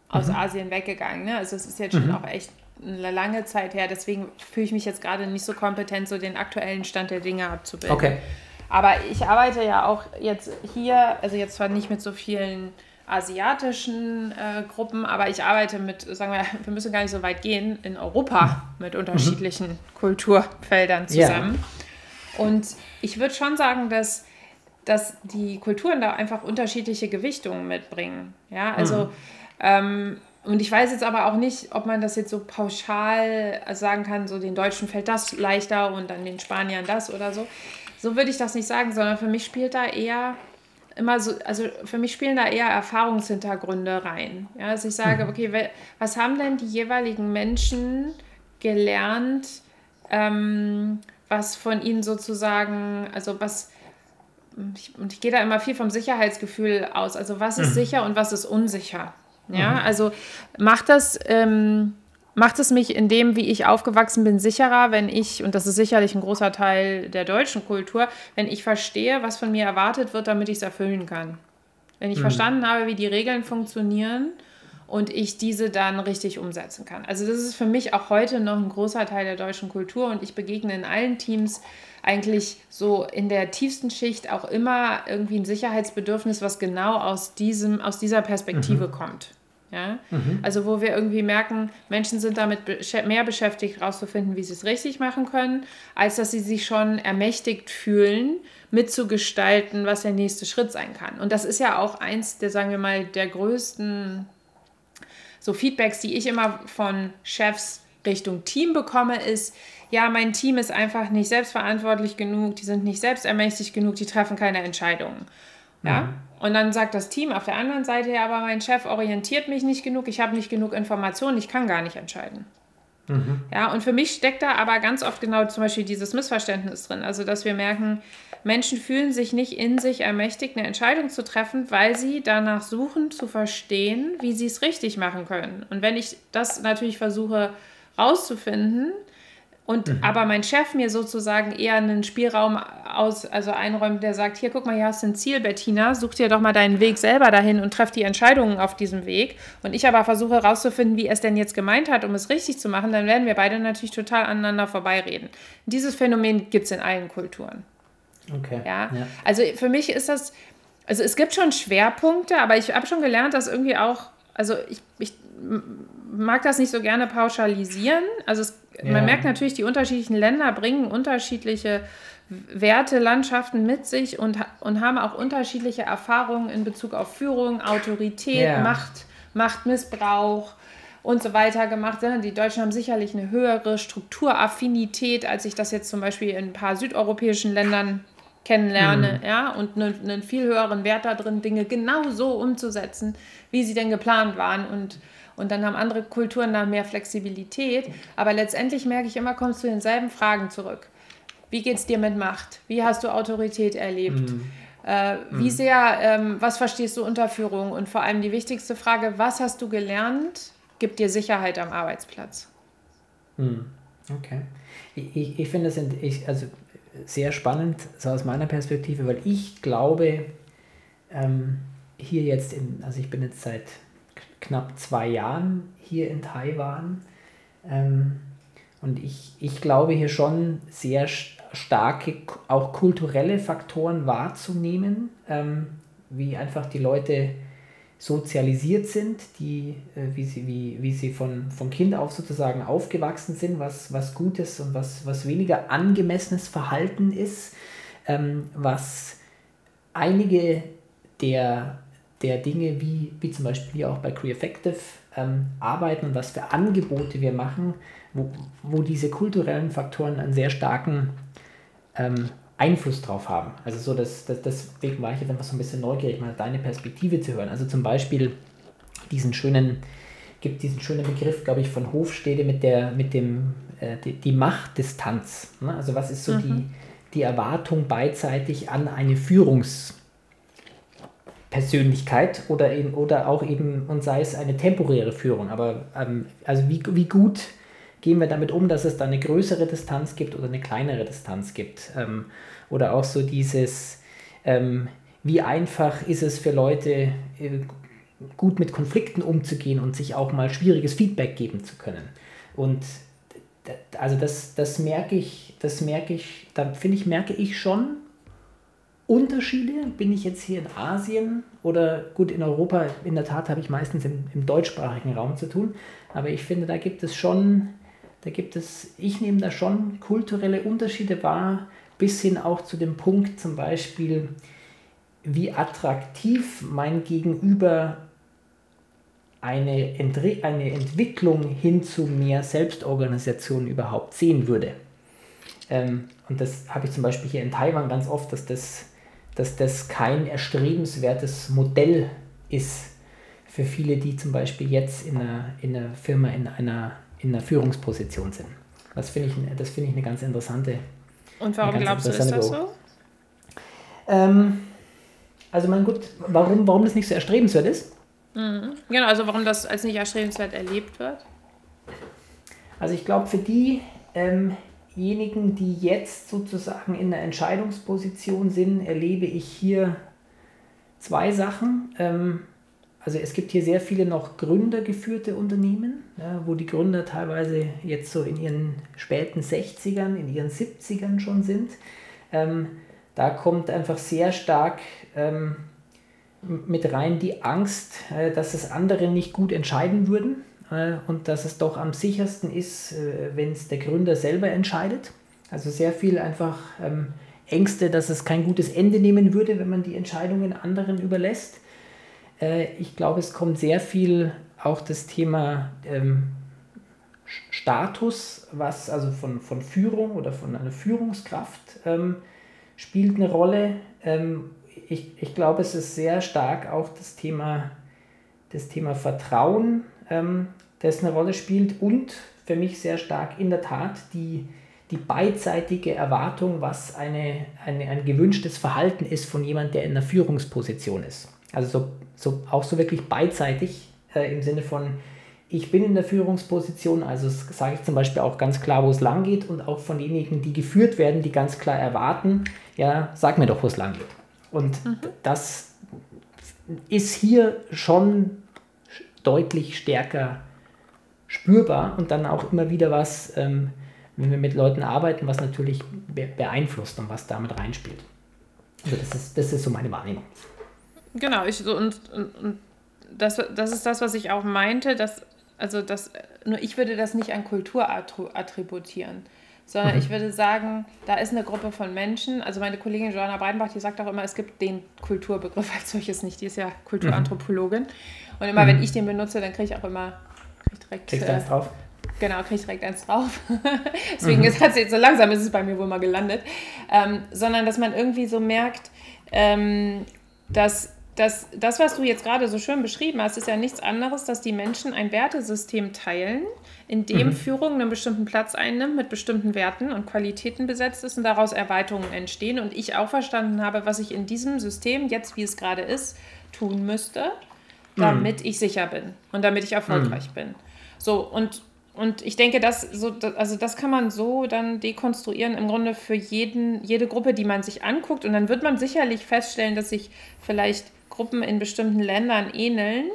aus Asien weggegangen, ne? also es ist jetzt schon auch echt eine lange Zeit her, deswegen fühle ich mich jetzt gerade nicht so kompetent, so den aktuellen Stand der Dinge abzubilden. Okay. Aber ich arbeite ja auch jetzt hier, also jetzt zwar nicht mit so vielen asiatischen äh, Gruppen, aber ich arbeite mit, sagen wir, wir müssen gar nicht so weit gehen, in Europa mit unterschiedlichen Kulturfeldern Ja. zusammen. Und ich würde schon sagen, dass, dass die Kulturen da einfach unterschiedliche Gewichtungen mitbringen. Ja, also ähm, und ich weiß jetzt aber auch nicht, ob man das jetzt so pauschal sagen kann, so den Deutschen fällt das leichter und dann den Spaniern das oder so. So würde ich das nicht sagen, sondern für mich spielt da eher immer so, also für mich spielen da eher Erfahrungshintergründe rein. Ja, dass ich sage, okay, we- was haben denn die jeweiligen Menschen gelernt, ähm, was von ihnen sozusagen, also was, ich, und ich gehe da immer viel vom Sicherheitsgefühl aus, also was ist sicher und was ist unsicher. Ja, also macht das, ähm, macht es mich in dem, wie ich aufgewachsen bin, sicherer, wenn ich, und das ist sicherlich ein großer Teil der deutschen Kultur, wenn ich verstehe, was von mir erwartet wird, damit ich es erfüllen kann. Wenn ich verstanden habe, wie die Regeln funktionieren und ich diese dann richtig umsetzen kann. Also das ist für mich auch heute noch ein großer Teil der deutschen Kultur und ich begegne in allen Teams eigentlich so in der tiefsten Schicht auch immer irgendwie ein Sicherheitsbedürfnis, was genau aus, diesem, aus dieser Perspektive kommt. Ja? Also wo wir irgendwie merken, Menschen sind damit mehr beschäftigt, herauszufinden, wie sie es richtig machen können, als dass sie sich schon ermächtigt fühlen, mitzugestalten, was der nächste Schritt sein kann. Und das ist ja auch eins der, sagen wir mal, der größten so Feedbacks, die ich immer von Chefs Richtung Team bekomme, ist, ja, mein Team ist einfach nicht selbstverantwortlich genug, die sind nicht selbstermächtigt genug, die treffen keine Entscheidungen. Ja? Und dann sagt das Team auf der anderen Seite, ja, aber mein Chef orientiert mich nicht genug, ich habe nicht genug Informationen, ich kann gar nicht entscheiden. Ja, und für mich steckt da aber ganz oft genau zum Beispiel dieses Missverständnis drin. Also, dass wir merken, Menschen fühlen sich nicht in sich ermächtigt, eine Entscheidung zu treffen, weil sie danach suchen, zu verstehen, wie sie es richtig machen können. Und wenn ich das natürlich versuche rauszufinden, und mhm. aber mein Chef mir sozusagen eher einen Spielraum aus, also einräumt, der sagt, hier guck mal, hier hast du ein Ziel, Bettina, such dir doch mal deinen Weg selber dahin und treff die Entscheidungen auf diesem Weg. Und ich aber versuche herauszufinden, wie er es denn jetzt gemeint hat, um es richtig zu machen, dann werden wir beide natürlich total aneinander vorbeireden. Dieses Phänomen gibt es in allen Kulturen. Okay. Ja? ja. Also für mich ist das, also es gibt schon Schwerpunkte, aber ich habe schon gelernt, dass irgendwie auch, also ich, ich mag das nicht so gerne pauschalisieren. Also es, ja. man merkt natürlich, die unterschiedlichen Länder bringen unterschiedliche Werte, Landschaften mit sich und, und haben auch unterschiedliche Erfahrungen in Bezug auf Führung, Autorität, ja. Macht, Machtmissbrauch und so weiter gemacht. Die Deutschen haben sicherlich eine höhere Strukturaffinität, als ich das jetzt zum Beispiel in ein paar südeuropäischen Ländern kennenlerne, mhm. ja, und einen, einen, viel höheren Wert da drin, Dinge genau so umzusetzen, wie sie denn geplant waren. Und und dann haben andere Kulturen da mehr Flexibilität. Aber letztendlich merke ich immer, kommst du denselben Fragen zurück. Wie geht es dir mit Macht? Wie hast du Autorität erlebt? Mhm. Äh, wie mhm. sehr, ähm, was verstehst du unter Führung? Und vor allem die wichtigste Frage, was hast du gelernt, gibt dir Sicherheit am Arbeitsplatz? Mhm. Okay. Ich, ich finde das ich, also sehr spannend, so aus meiner Perspektive, weil ich glaube, ähm, hier jetzt in, also ich bin jetzt seit knapp zwei Jahren hier in Taiwan. Ähm, und ich, ich glaube hier schon sehr starke, auch kulturelle Faktoren wahrzunehmen, ähm, wie einfach die Leute sozialisiert sind, die, äh, wie sie, wie, wie sie von, von Kind auf sozusagen aufgewachsen sind, was, was Gutes und was, was weniger angemessenes Verhalten ist, ähm, was einige der der Dinge, wie, wie zum Beispiel auch bei CreEffective ähm, arbeiten und was für Angebote wir machen, wo, wo diese kulturellen Faktoren einen sehr starken ähm, Einfluss drauf haben. Also so, dass, dass, deswegen war ich jetzt einfach so ein bisschen neugierig, mal deine Perspektive zu hören. Also zum Beispiel diesen schönen, gibt diesen schönen Begriff, glaube ich, von Hofstede mit der, mit dem, äh, die, die Machtdistanz. Ne? Also was ist so mhm. die, die Erwartung beidseitig an eine Führungs- Persönlichkeit oder, eben, oder auch eben, und sei es eine temporäre Führung. Aber ähm, also wie, wie gut gehen wir damit um, dass es da eine größere Distanz gibt oder eine kleinere Distanz gibt? Ähm, oder auch so dieses, ähm, wie einfach ist es für Leute, äh, gut mit Konflikten umzugehen und sich auch mal schwieriges Feedback geben zu können. Und also das, das merke ich, das merke ich, da finde ich, merke ich schon, Unterschiede? Bin ich jetzt hier in Asien oder gut in Europa? In der Tat habe ich meistens im, im deutschsprachigen Raum zu tun. Aber ich finde, da gibt es schon, da gibt es, ich nehme da schon kulturelle Unterschiede wahr, bis hin auch zu dem Punkt zum Beispiel, wie attraktiv mein Gegenüber eine, Entri eine Entwicklung hin zu mehr Selbstorganisation überhaupt sehen würde. Ähm, und das habe ich zum Beispiel hier in Taiwan ganz oft, dass das dass das kein erstrebenswertes Modell ist für viele, die zum Beispiel jetzt in einer, in einer Firma in einer, in einer Führungsposition sind. Das finde ich, das find ich eine ganz interessante. Und warum glaubst du, ist das so? Ähm, also mein gut, warum, warum das nicht so erstrebenswert ist? Mhm. Genau, also warum das als nicht erstrebenswert erlebt wird? Also ich glaube, für die, ähm, diejenigen, die jetzt sozusagen in der Entscheidungsposition sind, erlebe ich hier zwei Sachen. Ähm, also es gibt hier sehr viele noch gründergeführte Unternehmen, wo die Gründer teilweise jetzt so in ihren späten 60ern, in ihren 70ern schon sind. Ähm, da kommt einfach sehr stark ähm, mit rein die Angst, äh, dass es andere nicht gut entscheiden würden und dass es doch am sichersten ist, äh, wenn es der Gründer selber entscheidet. Also sehr viel einfach ähm, Ängste, dass es kein gutes Ende nehmen würde, wenn man die Entscheidungen anderen überlässt. Äh, ich glaube, es kommt sehr viel auch das Thema ähm, Status, was also von, von Führung oder von einer Führungskraft ähm, spielt eine Rolle. Ich, ich glaube, es ist sehr stark auch das Thema, das Thema Vertrauen, ähm, das eine Rolle spielt und für mich sehr stark in der Tat die, die beidseitige Erwartung, was eine, eine, ein gewünschtes Verhalten ist von jemand, der in einer Führungsposition ist. Also so, so, auch so wirklich beidseitig äh, im Sinne von, ich bin in der Führungsposition, also sage ich zum Beispiel auch ganz klar, wo es lang geht und auch von denjenigen, die geführt werden, die ganz klar erwarten, ja, sag mir doch, wo es lang geht. Und mhm. das ist hier schon deutlich stärker spürbar und dann auch immer wieder was, ähm, wenn wir mit Leuten arbeiten, was natürlich beeinflusst und was damit reinspielt. Also das ist, das ist so meine Wahrnehmung. Genau, ich und, und, und das, das ist das, was ich auch meinte, dass, also das, nur ich würde das nicht an Kultur attributieren, sondern mhm. ich würde sagen, da ist eine Gruppe von Menschen, also meine Kollegin Joanna Breidenbach, die sagt auch immer, es gibt den Kulturbegriff als solches nicht, die ist ja Kulturanthropologin. Mhm. Und immer mhm. wenn ich den benutze, dann kriege ich auch immer krieg direkt. Kriegst du eins drauf? Genau, kriege ich direkt eins drauf. Deswegen mhm. ist es jetzt so langsam ist es bei mir wohl mal gelandet. Ähm, sondern dass man irgendwie so merkt, ähm, dass das, das, was du jetzt gerade so schön beschrieben hast, ist ja nichts anderes, dass die Menschen ein Wertesystem teilen, in dem mhm. Führung einen bestimmten Platz einnimmt, mit bestimmten Werten und Qualitäten besetzt ist und daraus Erweiterungen entstehen. Und ich auch verstanden habe, was ich in diesem System, jetzt wie es gerade ist, tun müsste, damit mhm. ich sicher bin und damit ich erfolgreich mhm. bin. So, und, und ich denke, das, so, also das kann man so dann dekonstruieren, im Grunde für jeden, jede Gruppe, die man sich anguckt. Und dann wird man sicherlich feststellen, dass sich vielleicht Gruppen in bestimmten Ländern ähneln.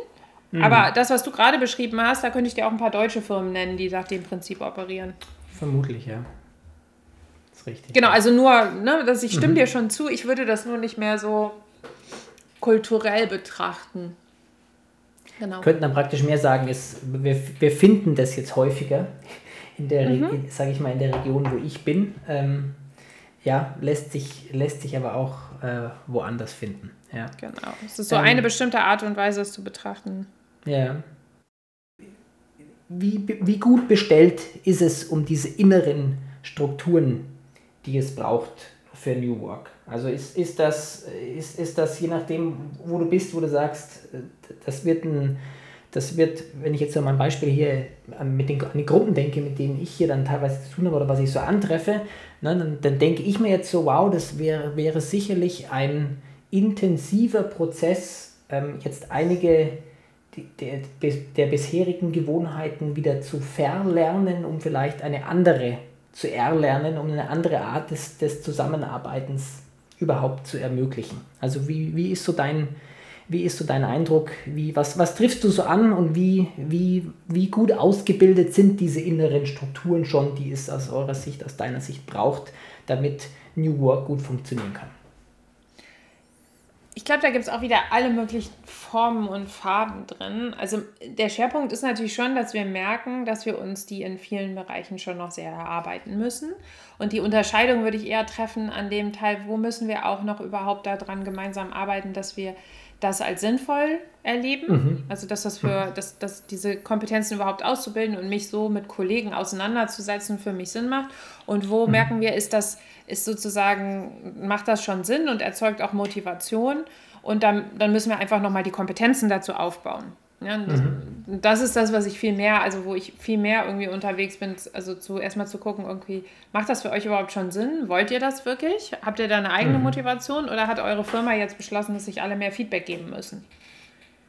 Mhm. Aber das, was du gerade beschrieben hast, da könnte ich dir auch ein paar deutsche Firmen nennen, die nach dem Prinzip operieren. Vermutlich, ja. Das ist richtig. Genau, also nur, ne, dass ich stimme mhm. dir schon zu, ich würde das nur nicht mehr so kulturell betrachten. Genau. Könnten dann praktisch mehr sagen, ist, wir, wir finden das jetzt häufiger in der, mhm. sage ich mal, in der Region, wo ich bin. Ähm, ja, lässt sich, lässt sich aber auch äh, woanders finden. Ja. Genau. Es ist so ähm, eine bestimmte Art und Weise, es zu betrachten. Ja. Wie, wie gut bestellt ist es um diese inneren Strukturen, die es braucht für New Work? Also ist, ist, das, ist, ist das je nachdem, wo du bist, wo du sagst, das wird ein, das wird, wenn ich jetzt so mein Beispiel hier mit den, an die Gruppen denke, mit denen ich hier dann teilweise zu tun habe oder was ich so antreffe, ne, dann, dann denke ich mir jetzt so, wow, das wäre, wäre sicherlich ein intensiver Prozess, ähm, jetzt einige der, der bisherigen Gewohnheiten wieder zu verlernen, um vielleicht eine andere zu erlernen, um eine andere Art des, des Zusammenarbeitens überhaupt zu ermöglichen. Also wie, wie ist so dein, wie ist so dein Eindruck? Wie, was, was triffst du so an und wie, wie, wie gut ausgebildet sind diese inneren Strukturen schon, die es aus eurer Sicht, aus deiner Sicht braucht, damit New Work gut funktionieren kann? Ich glaube, da gibt es auch wieder alle möglichen Formen und Farben drin. Also der Schwerpunkt ist natürlich schon, dass wir merken, dass wir uns die in vielen Bereichen schon noch sehr erarbeiten müssen. Und die Unterscheidung würde ich eher treffen an dem Teil, wo müssen wir auch noch überhaupt daran gemeinsam arbeiten, dass wir das als sinnvoll erleben. Mhm. Also dass das für, mhm. dass, dass diese Kompetenzen überhaupt auszubilden und mich so mit Kollegen auseinanderzusetzen für mich Sinn macht. Und wo mhm. merken wir, ist das, ist sozusagen, macht das schon Sinn und erzeugt auch Motivation. Und dann, dann müssen wir einfach nochmal die Kompetenzen dazu aufbauen. Ja, das, mhm. das, ist das, was ich viel mehr, also wo ich viel mehr irgendwie unterwegs bin, also zu erstmal zu gucken, irgendwie, macht das für euch überhaupt schon Sinn? Wollt ihr das wirklich? Habt ihr da eine eigene mhm. Motivation oder hat eure Firma jetzt beschlossen, dass sich alle mehr Feedback geben müssen?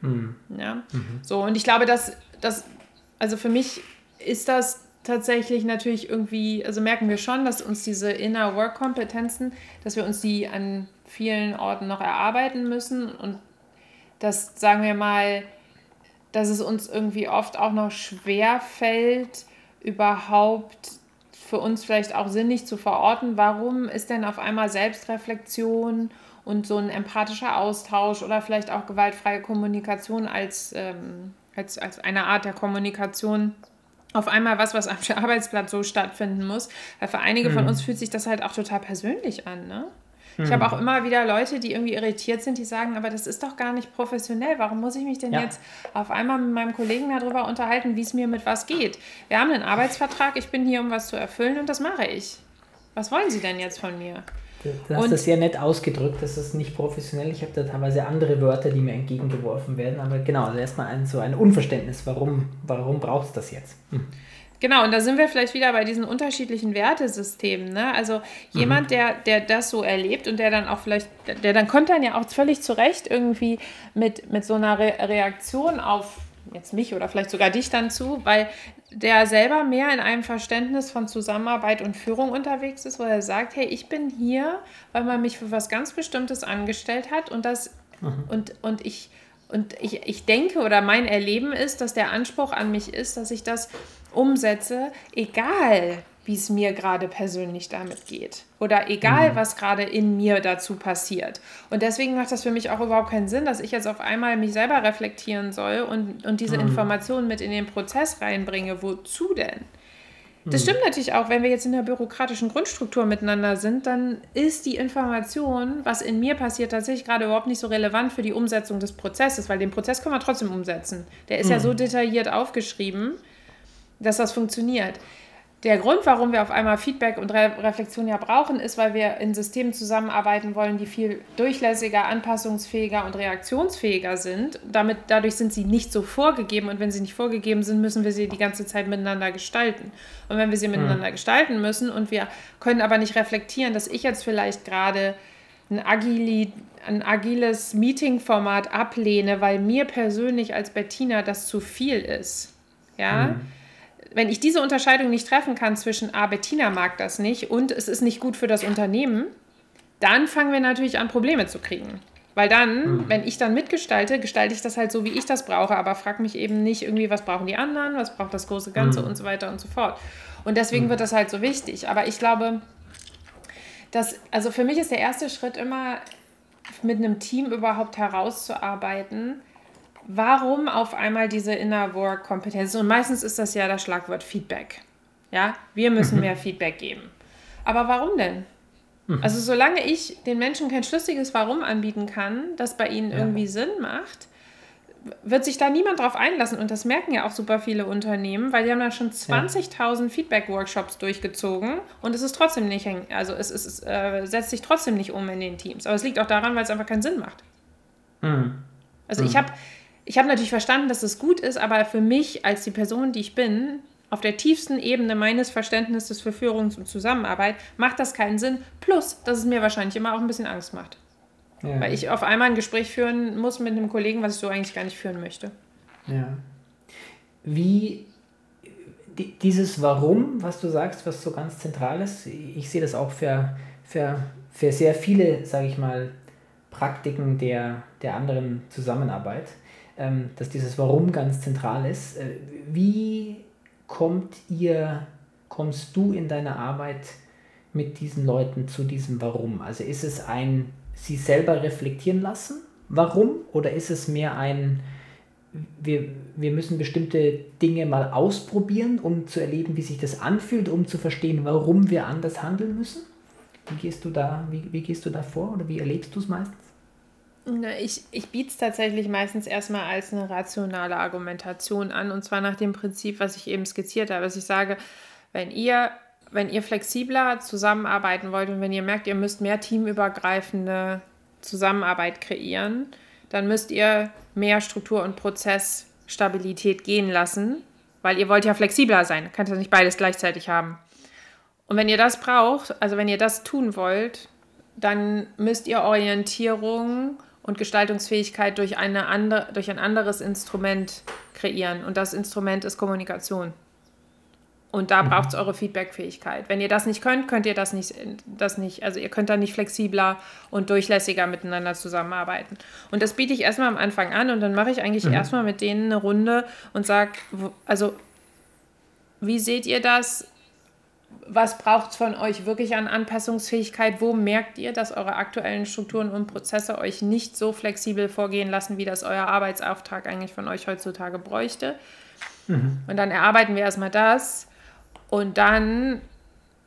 Mhm. Ja. Mhm. So, und ich glaube, dass das, also für mich ist das tatsächlich natürlich irgendwie, also merken wir schon, dass uns diese Inner Work Kompetenzen, dass wir uns die an vielen Orten noch erarbeiten müssen und das, sagen wir mal, dass es uns irgendwie oft auch noch schwer fällt, überhaupt für uns vielleicht auch sinnig zu verorten, warum ist denn auf einmal Selbstreflexion und so ein empathischer Austausch oder vielleicht auch gewaltfreie Kommunikation als, ähm, als, als eine Art der Kommunikation auf einmal was, was am Arbeitsplatz so stattfinden muss. Weil für einige mhm. von uns fühlt sich das halt auch total persönlich an, ne? Ich habe auch immer wieder Leute, die irgendwie irritiert sind, die sagen, aber das ist doch gar nicht professionell. Warum muss ich mich denn ja. jetzt auf einmal mit meinem Kollegen darüber unterhalten, wie es mir mit was geht? Wir haben einen Arbeitsvertrag, ich bin hier, um was zu erfüllen und das mache ich. Was wollen Sie denn jetzt von mir? Du hast das sehr nett ausgedrückt, das ist nicht professionell. Ich habe da teilweise andere Wörter, die mir entgegengeworfen werden. Aber genau, also erstmal ein, so ein Unverständnis, warum, warum braucht es das jetzt? Hm. Genau, und da sind wir vielleicht wieder bei diesen unterschiedlichen Wertesystemen. Ne? Also jemand, mhm. der, der das so erlebt und der dann auch vielleicht, der dann kommt dann ja auch völlig zurecht irgendwie mit, mit so einer Re Reaktion auf jetzt mich oder vielleicht sogar dich dann zu, weil der selber mehr in einem Verständnis von Zusammenarbeit und Führung unterwegs ist, wo er sagt, hey, ich bin hier, weil man mich für was ganz Bestimmtes angestellt hat und das mhm. und, und ich und ich, ich denke oder mein Erleben ist, dass der Anspruch an mich ist, dass ich das umsetze, egal wie es mir gerade persönlich damit geht. Oder egal, mhm. was gerade in mir dazu passiert. Und deswegen macht das für mich auch überhaupt keinen Sinn, dass ich jetzt auf einmal mich selber reflektieren soll und, und diese mhm. Informationen mit in den Prozess reinbringe. Wozu denn? Das mhm. stimmt natürlich auch, wenn wir jetzt in der bürokratischen Grundstruktur miteinander sind, dann ist die Information, was in mir passiert, tatsächlich gerade überhaupt nicht so relevant für die Umsetzung des Prozesses, weil den Prozess können wir trotzdem umsetzen. Der ist ja so mhm. detailliert aufgeschrieben, dass das funktioniert. Der Grund, warum wir auf einmal Feedback und Re Reflexion ja brauchen, ist, weil wir in Systemen zusammenarbeiten wollen, die viel durchlässiger, anpassungsfähiger und reaktionsfähiger sind. Damit, dadurch sind sie nicht so vorgegeben und wenn sie nicht vorgegeben sind, müssen wir sie die ganze Zeit miteinander gestalten. Und wenn wir sie miteinander mhm. gestalten müssen und wir können aber nicht reflektieren, dass ich jetzt vielleicht gerade ein, Agili, ein agiles Meeting-Format ablehne, weil mir persönlich als Bettina das zu viel ist. Ja. Mhm wenn ich diese Unterscheidung nicht treffen kann zwischen, ah, Bettina mag das nicht und es ist nicht gut für das Unternehmen, dann fangen wir natürlich an, Probleme zu kriegen. Weil dann, mhm. wenn ich dann mitgestalte, gestalte ich das halt so, wie ich das brauche, aber frag mich eben nicht irgendwie, was brauchen die anderen, was braucht das große Ganze mhm. und so weiter und so fort. Und deswegen mhm. wird das halt so wichtig. Aber ich glaube, dass, also für mich ist der erste Schritt immer, mit einem Team überhaupt herauszuarbeiten, warum auf einmal diese Inner Work Kompetenz? Und meistens ist das ja das Schlagwort Feedback. Ja, wir müssen mhm. mehr Feedback geben. Aber warum denn? Mhm. Also solange ich den Menschen kein schlüssiges Warum anbieten kann, das bei ihnen ja. irgendwie Sinn macht, wird sich da niemand drauf einlassen. Und das merken ja auch super viele Unternehmen, weil die haben da schon 20.000 ja. Feedback-Workshops durchgezogen und es ist trotzdem nicht, also es, ist, es äh, setzt sich trotzdem nicht um in den Teams. Aber es liegt auch daran, weil es einfach keinen Sinn macht. Mhm. Also ich mhm. habe ich habe natürlich verstanden, dass es gut ist, aber für mich als die Person, die ich bin, auf der tiefsten Ebene meines Verständnisses für Führung und Zusammenarbeit, macht das keinen Sinn. Plus, dass es mir wahrscheinlich immer auch ein bisschen Angst macht. Ja. Weil ich auf einmal ein Gespräch führen muss mit einem Kollegen, was ich so eigentlich gar nicht führen möchte. Ja. Wie dieses Warum, was du sagst, was so ganz zentral ist, ich sehe das auch für, für, für sehr viele, sage ich mal, Praktiken der, der anderen Zusammenarbeit dass dieses Warum ganz zentral ist. Äh, wie kommt ihr, kommst du in deiner Arbeit mit diesen Leuten zu diesem Warum? Also ist es ein sie selber reflektieren lassen, warum? Oder ist es mehr ein, wir, wir müssen bestimmte Dinge mal ausprobieren, um zu erleben, wie sich das anfühlt, um zu verstehen, warum wir anders handeln müssen? Wie gehst du da, wie, wie gehst du da vor oder wie erlebst du es meistens? Ich, ich biete es tatsächlich meistens erstmal als eine rationale Argumentation an und zwar nach dem Prinzip, was ich eben skizziert habe. Dass ich sage, wenn ihr, wenn ihr flexibler zusammenarbeiten wollt und wenn ihr merkt, ihr müsst mehr teamübergreifende Zusammenarbeit kreieren, dann müsst ihr mehr Struktur und Prozessstabilität gehen lassen, weil ihr wollt ja flexibler sein. Könnt ihr nicht beides gleichzeitig haben. Und wenn ihr das braucht, also wenn ihr das tun wollt, dann müsst ihr Orientierung und Gestaltungsfähigkeit durch, eine andere, durch ein anderes Instrument kreieren. Und das Instrument ist Kommunikation. Und da mhm. braucht es eure Feedbackfähigkeit. Wenn ihr das nicht könnt, könnt ihr das nicht, das nicht, also ihr könnt da nicht flexibler und durchlässiger miteinander zusammenarbeiten. Und das biete ich erstmal am Anfang an und dann mache ich eigentlich mhm. erstmal mit denen eine Runde und sage, also wie seht ihr das? Was braucht es von euch wirklich an Anpassungsfähigkeit? Wo merkt ihr, dass eure aktuellen Strukturen und Prozesse euch nicht so flexibel vorgehen lassen, wie das euer Arbeitsauftrag eigentlich von euch heutzutage bräuchte? Mhm. Und dann erarbeiten wir erstmal das und dann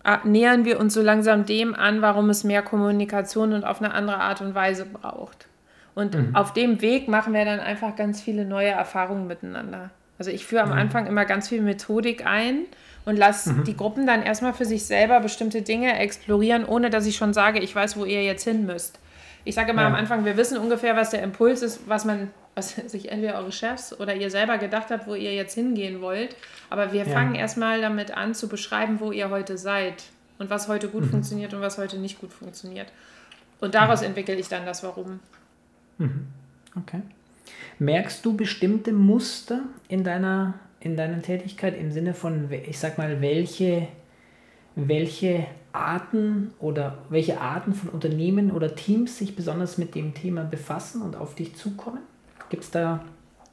äh, nähern wir uns so langsam dem an, warum es mehr Kommunikation und auf eine andere Art und Weise braucht. Und mhm. auf dem Weg machen wir dann einfach ganz viele neue Erfahrungen miteinander. Also ich führe am mhm. Anfang immer ganz viel Methodik ein und lass mhm. die Gruppen dann erstmal für sich selber bestimmte Dinge explorieren, ohne dass ich schon sage, ich weiß, wo ihr jetzt hin müsst. Ich sage immer ja. am Anfang, wir wissen ungefähr, was der Impuls ist, was man, was sich entweder eure Chefs oder ihr selber gedacht habt, wo ihr jetzt hingehen wollt. Aber wir ja. fangen erstmal damit an zu beschreiben, wo ihr heute seid und was heute gut mhm. funktioniert und was heute nicht gut funktioniert. Und daraus mhm. entwickle ich dann das Warum. Mhm. Okay. Merkst du bestimmte Muster in deiner, in deiner Tätigkeit im Sinne von, ich sag mal, welche, welche Arten oder welche Arten von Unternehmen oder Teams sich besonders mit dem Thema befassen und auf dich zukommen? Gibt es da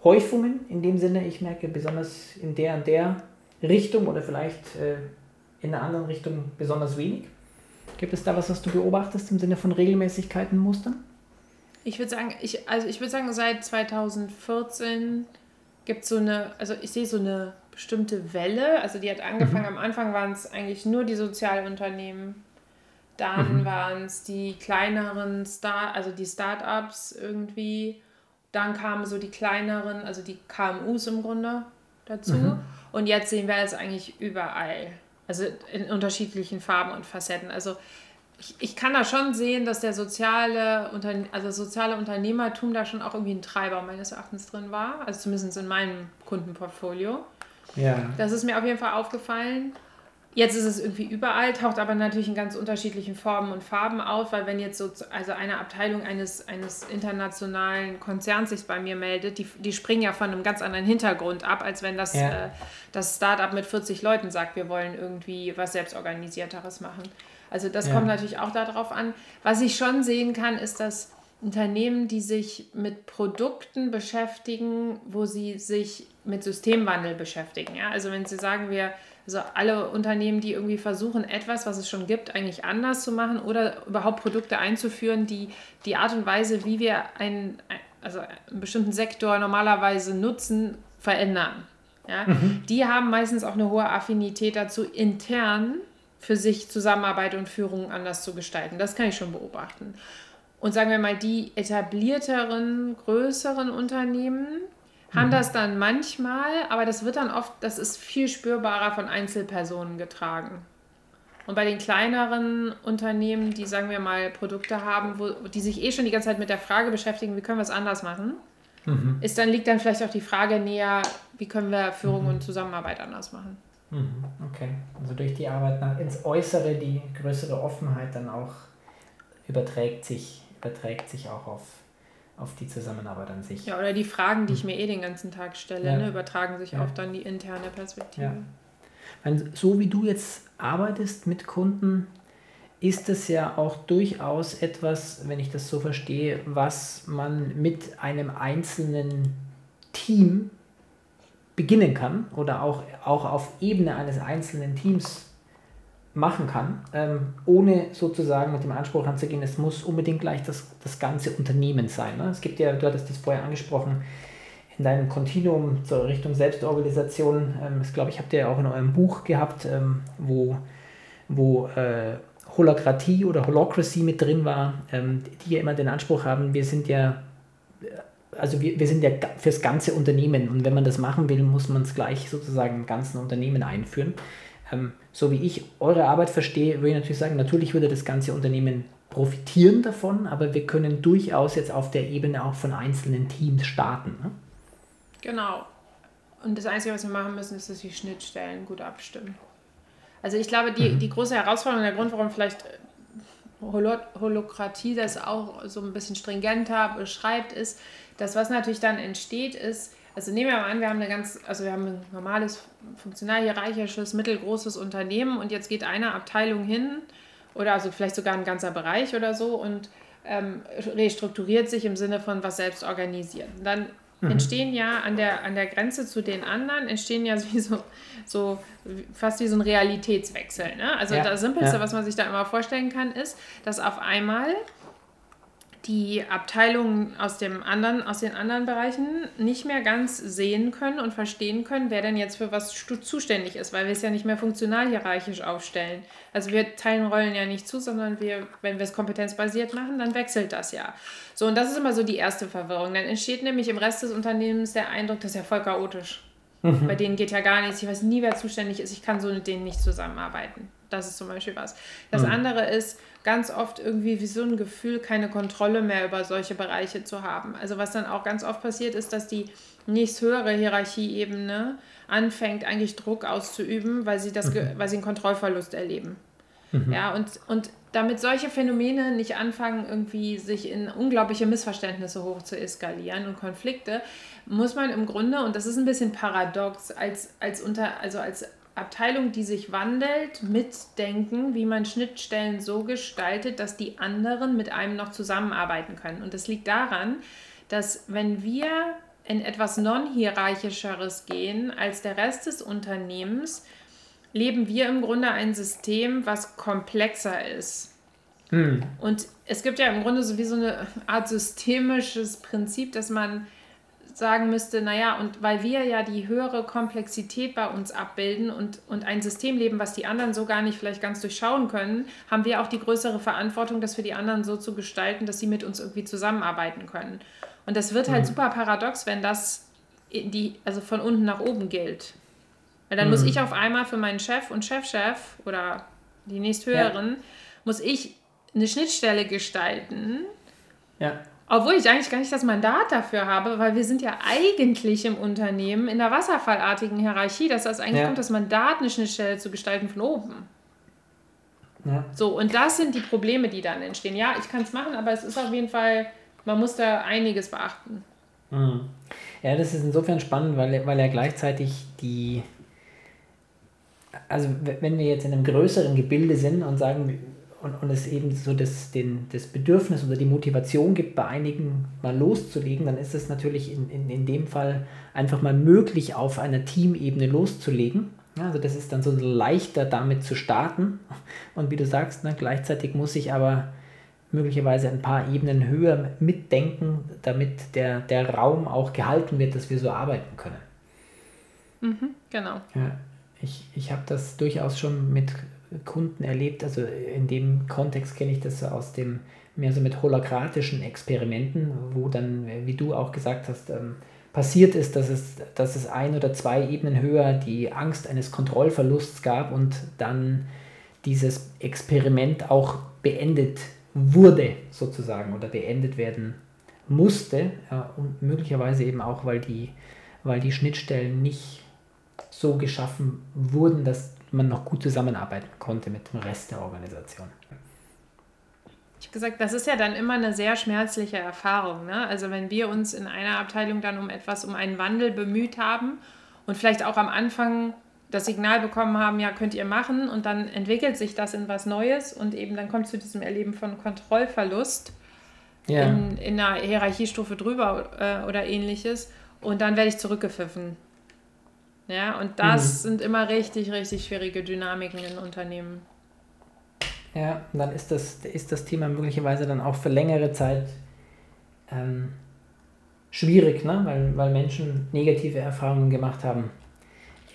Häufungen in dem Sinne, ich merke besonders in der und der Richtung oder vielleicht äh, in einer anderen Richtung besonders wenig? Gibt es da was, was du beobachtest im Sinne von Regelmäßigkeiten, Mustern? Ich würde sagen, ich, also ich würde sagen, seit 2014 gibt so eine, also ich sehe so eine bestimmte Welle. Also die hat angefangen, mhm. am Anfang waren es eigentlich nur die Sozialunternehmen. Dann mhm. waren es die kleineren Start, also die Startups irgendwie. Dann kamen so die kleineren, also die KMUs im Grunde dazu. Mhm. Und jetzt sehen wir es eigentlich überall. Also in unterschiedlichen Farben und Facetten. Also ich, ich kann da schon sehen, dass der soziale, also soziale Unternehmertum da schon auch irgendwie ein Treiber meines Erachtens drin war. Also zumindest in meinem Kundenportfolio. Ja. Das ist mir auf jeden Fall aufgefallen. Jetzt ist es irgendwie überall, taucht aber natürlich in ganz unterschiedlichen Formen und Farben auf, weil wenn jetzt so also eine Abteilung eines, eines internationalen Konzerns sich bei mir meldet, die, die springen ja von einem ganz anderen Hintergrund ab, als wenn das, ja. äh, das Startup mit 40 Leuten sagt, wir wollen irgendwie was Selbstorganisierteres machen. Also das ja. kommt natürlich auch darauf an. Was ich schon sehen kann, ist, dass Unternehmen, die sich mit Produkten beschäftigen, wo sie sich mit Systemwandel beschäftigen. Ja? Also wenn sie sagen, wir, also alle Unternehmen, die irgendwie versuchen, etwas, was es schon gibt, eigentlich anders zu machen oder überhaupt Produkte einzuführen, die die Art und Weise, wie wir einen, also einen bestimmten Sektor normalerweise nutzen, verändern. Ja? Mhm. Die haben meistens auch eine hohe Affinität dazu, intern für sich Zusammenarbeit und Führung anders zu gestalten. Das kann ich schon beobachten. Und sagen wir mal, die etablierteren, größeren Unternehmen haben mhm. das dann manchmal, aber das wird dann oft, das ist viel spürbarer von Einzelpersonen getragen. Und bei den kleineren Unternehmen, die, sagen wir mal, Produkte haben, wo, die sich eh schon die ganze Zeit mit der Frage beschäftigen, wie können wir es anders machen, mhm. ist dann liegt dann vielleicht auch die Frage näher, wie können wir Führung mhm. und Zusammenarbeit anders machen. Mhm, okay, also durch die Arbeit nach, ins Äußere, die größere Offenheit dann auch überträgt sich, überträgt sich auch auf, auf die Zusammenarbeit an sich. Ja, oder die Fragen, die ich mhm. mir eh den ganzen Tag stelle, ja. ne, übertragen sich ja. auf dann die interne Perspektive. Ja. Meine, so wie du jetzt arbeitest mit Kunden, ist es ja auch durchaus etwas, wenn ich das so verstehe, was man mit einem einzelnen Team beginnen kann oder auch, auch auf Ebene eines einzelnen Teams machen kann, ähm, ohne sozusagen mit dem Anspruch anzugehen, es muss unbedingt gleich das, das ganze Unternehmen sein. Ne? Es gibt ja, du hattest das vorher angesprochen, in deinem Kontinuum zur Richtung Selbstorganisation, ähm, das glaube ich, habt ihr ja auch in eurem Buch gehabt, ähm, wo, wo äh, Holokratie oder Holocracy mit drin war, ähm, die ja immer den Anspruch haben, wir sind ja also wir, wir sind ja fürs ganze Unternehmen und wenn man das machen will, muss man es gleich sozusagen im ganzen Unternehmen einführen. Ähm, so wie ich eure Arbeit verstehe, würde ich natürlich sagen, natürlich würde das ganze Unternehmen profitieren davon, aber wir können durchaus jetzt auf der Ebene auch von einzelnen Teams starten. Ne? Genau. Und das Einzige, was wir machen müssen, ist, dass die Schnittstellen gut abstimmen. Also ich glaube, die, mhm. die große Herausforderung, der Grund, warum vielleicht Holo Holokratie das auch so ein bisschen stringenter beschreibt, ist, das, was natürlich dann entsteht, ist, also nehmen wir mal an, wir haben eine ganz, also wir haben ein normales, funktional hierarchisches, mittelgroßes Unternehmen und jetzt geht eine Abteilung hin oder also vielleicht sogar ein ganzer Bereich oder so und ähm, restrukturiert sich im Sinne von was selbst organisieren. Dann mhm. entstehen ja an der, an der Grenze zu den anderen, entstehen ja wie so, so fast wie so ein Realitätswechsel. Ne? Also ja. das Simpelste, ja. was man sich da immer vorstellen kann, ist, dass auf einmal die Abteilungen aus, dem anderen, aus den anderen Bereichen nicht mehr ganz sehen können und verstehen können, wer denn jetzt für was zuständig ist, weil wir es ja nicht mehr funktional hierarchisch aufstellen. Also wir teilen Rollen ja nicht zu, sondern wir, wenn wir es kompetenzbasiert machen, dann wechselt das ja. So, und das ist immer so die erste Verwirrung. Dann entsteht nämlich im Rest des Unternehmens der Eindruck, das ist ja voll chaotisch. Mhm. Bei denen geht ja gar nichts. Ich weiß nie, wer zuständig ist. Ich kann so mit denen nicht zusammenarbeiten. Das ist zum Beispiel was. Das mhm. andere ist, ganz oft irgendwie wie so ein Gefühl, keine Kontrolle mehr über solche Bereiche zu haben. Also was dann auch ganz oft passiert ist, dass die nächsthöhere Hierarchieebene anfängt, eigentlich Druck auszuüben, weil sie, das, mhm. weil sie einen Kontrollverlust erleben. Mhm. Ja, und, und damit solche Phänomene nicht anfangen, irgendwie sich in unglaubliche Missverständnisse hoch zu eskalieren und Konflikte, muss man im Grunde, und das ist ein bisschen paradox, als, als, unter, also als Abteilung, die sich wandelt, mitdenken, wie man Schnittstellen so gestaltet, dass die anderen mit einem noch zusammenarbeiten können. Und das liegt daran, dass wenn wir in etwas non-hierarchischeres gehen als der Rest des Unternehmens, leben wir im Grunde ein System, was komplexer ist. Hm. Und es gibt ja im Grunde sowieso eine Art systemisches Prinzip, dass man sagen müsste, naja, und weil wir ja die höhere Komplexität bei uns abbilden und, und ein System leben, was die anderen so gar nicht vielleicht ganz durchschauen können, haben wir auch die größere Verantwortung, das für die anderen so zu gestalten, dass sie mit uns irgendwie zusammenarbeiten können. Und das wird halt mhm. super paradox, wenn das die, also von unten nach oben gilt. Weil dann mhm. muss ich auf einmal für meinen Chef und Chefchef -Chef oder die nächsthöheren, ja. muss ich eine Schnittstelle gestalten. Ja. Obwohl ich eigentlich gar nicht das Mandat dafür habe, weil wir sind ja eigentlich im Unternehmen in der wasserfallartigen Hierarchie, dass das eigentlich ja. kommt, das Mandat, eine Schnittstelle zu gestalten von oben. Ja. So, und das sind die Probleme, die dann entstehen. Ja, ich kann es machen, aber es ist auf jeden Fall, man muss da einiges beachten. Mhm. Ja, das ist insofern spannend, weil, weil er gleichzeitig die, also wenn wir jetzt in einem größeren Gebilde sind und sagen, und, und es eben so das, den, das Bedürfnis oder die Motivation gibt, bei einigen mal loszulegen, dann ist es natürlich in, in, in dem Fall einfach mal möglich, auf einer Teamebene loszulegen. Ja, also das ist dann so leichter damit zu starten. Und wie du sagst, ne, gleichzeitig muss ich aber möglicherweise ein paar Ebenen höher mitdenken, damit der, der Raum auch gehalten wird, dass wir so arbeiten können. Mhm, genau. Ja, ich, ich habe das durchaus schon mit Kunden erlebt. Also in dem Kontext kenne ich das aus dem mehr so mit holokratischen Experimenten, wo dann, wie du auch gesagt hast, ähm, passiert ist, dass es, dass es ein oder zwei Ebenen höher die Angst eines Kontrollverlusts gab und dann dieses Experiment auch beendet wurde, sozusagen, oder beendet werden musste. Ja, und möglicherweise eben auch, weil die, weil die Schnittstellen nicht so geschaffen wurden, dass man noch gut zusammenarbeiten konnte mit dem Rest der Organisation. Ich habe gesagt, das ist ja dann immer eine sehr schmerzliche Erfahrung. Ne? Also wenn wir uns in einer Abteilung dann um etwas, um einen Wandel bemüht haben und vielleicht auch am Anfang das Signal bekommen haben, ja, könnt ihr machen und dann entwickelt sich das in was Neues und eben dann kommt zu diesem Erleben von Kontrollverlust ja. in, in einer Hierarchiestufe drüber äh, oder ähnliches und dann werde ich zurückgepfiffen. Ja, und das mhm. sind immer richtig, richtig schwierige Dynamiken in Unternehmen. Ja, und dann ist das, ist das Thema möglicherweise dann auch für längere Zeit ähm, schwierig, ne? weil, weil Menschen negative Erfahrungen gemacht haben.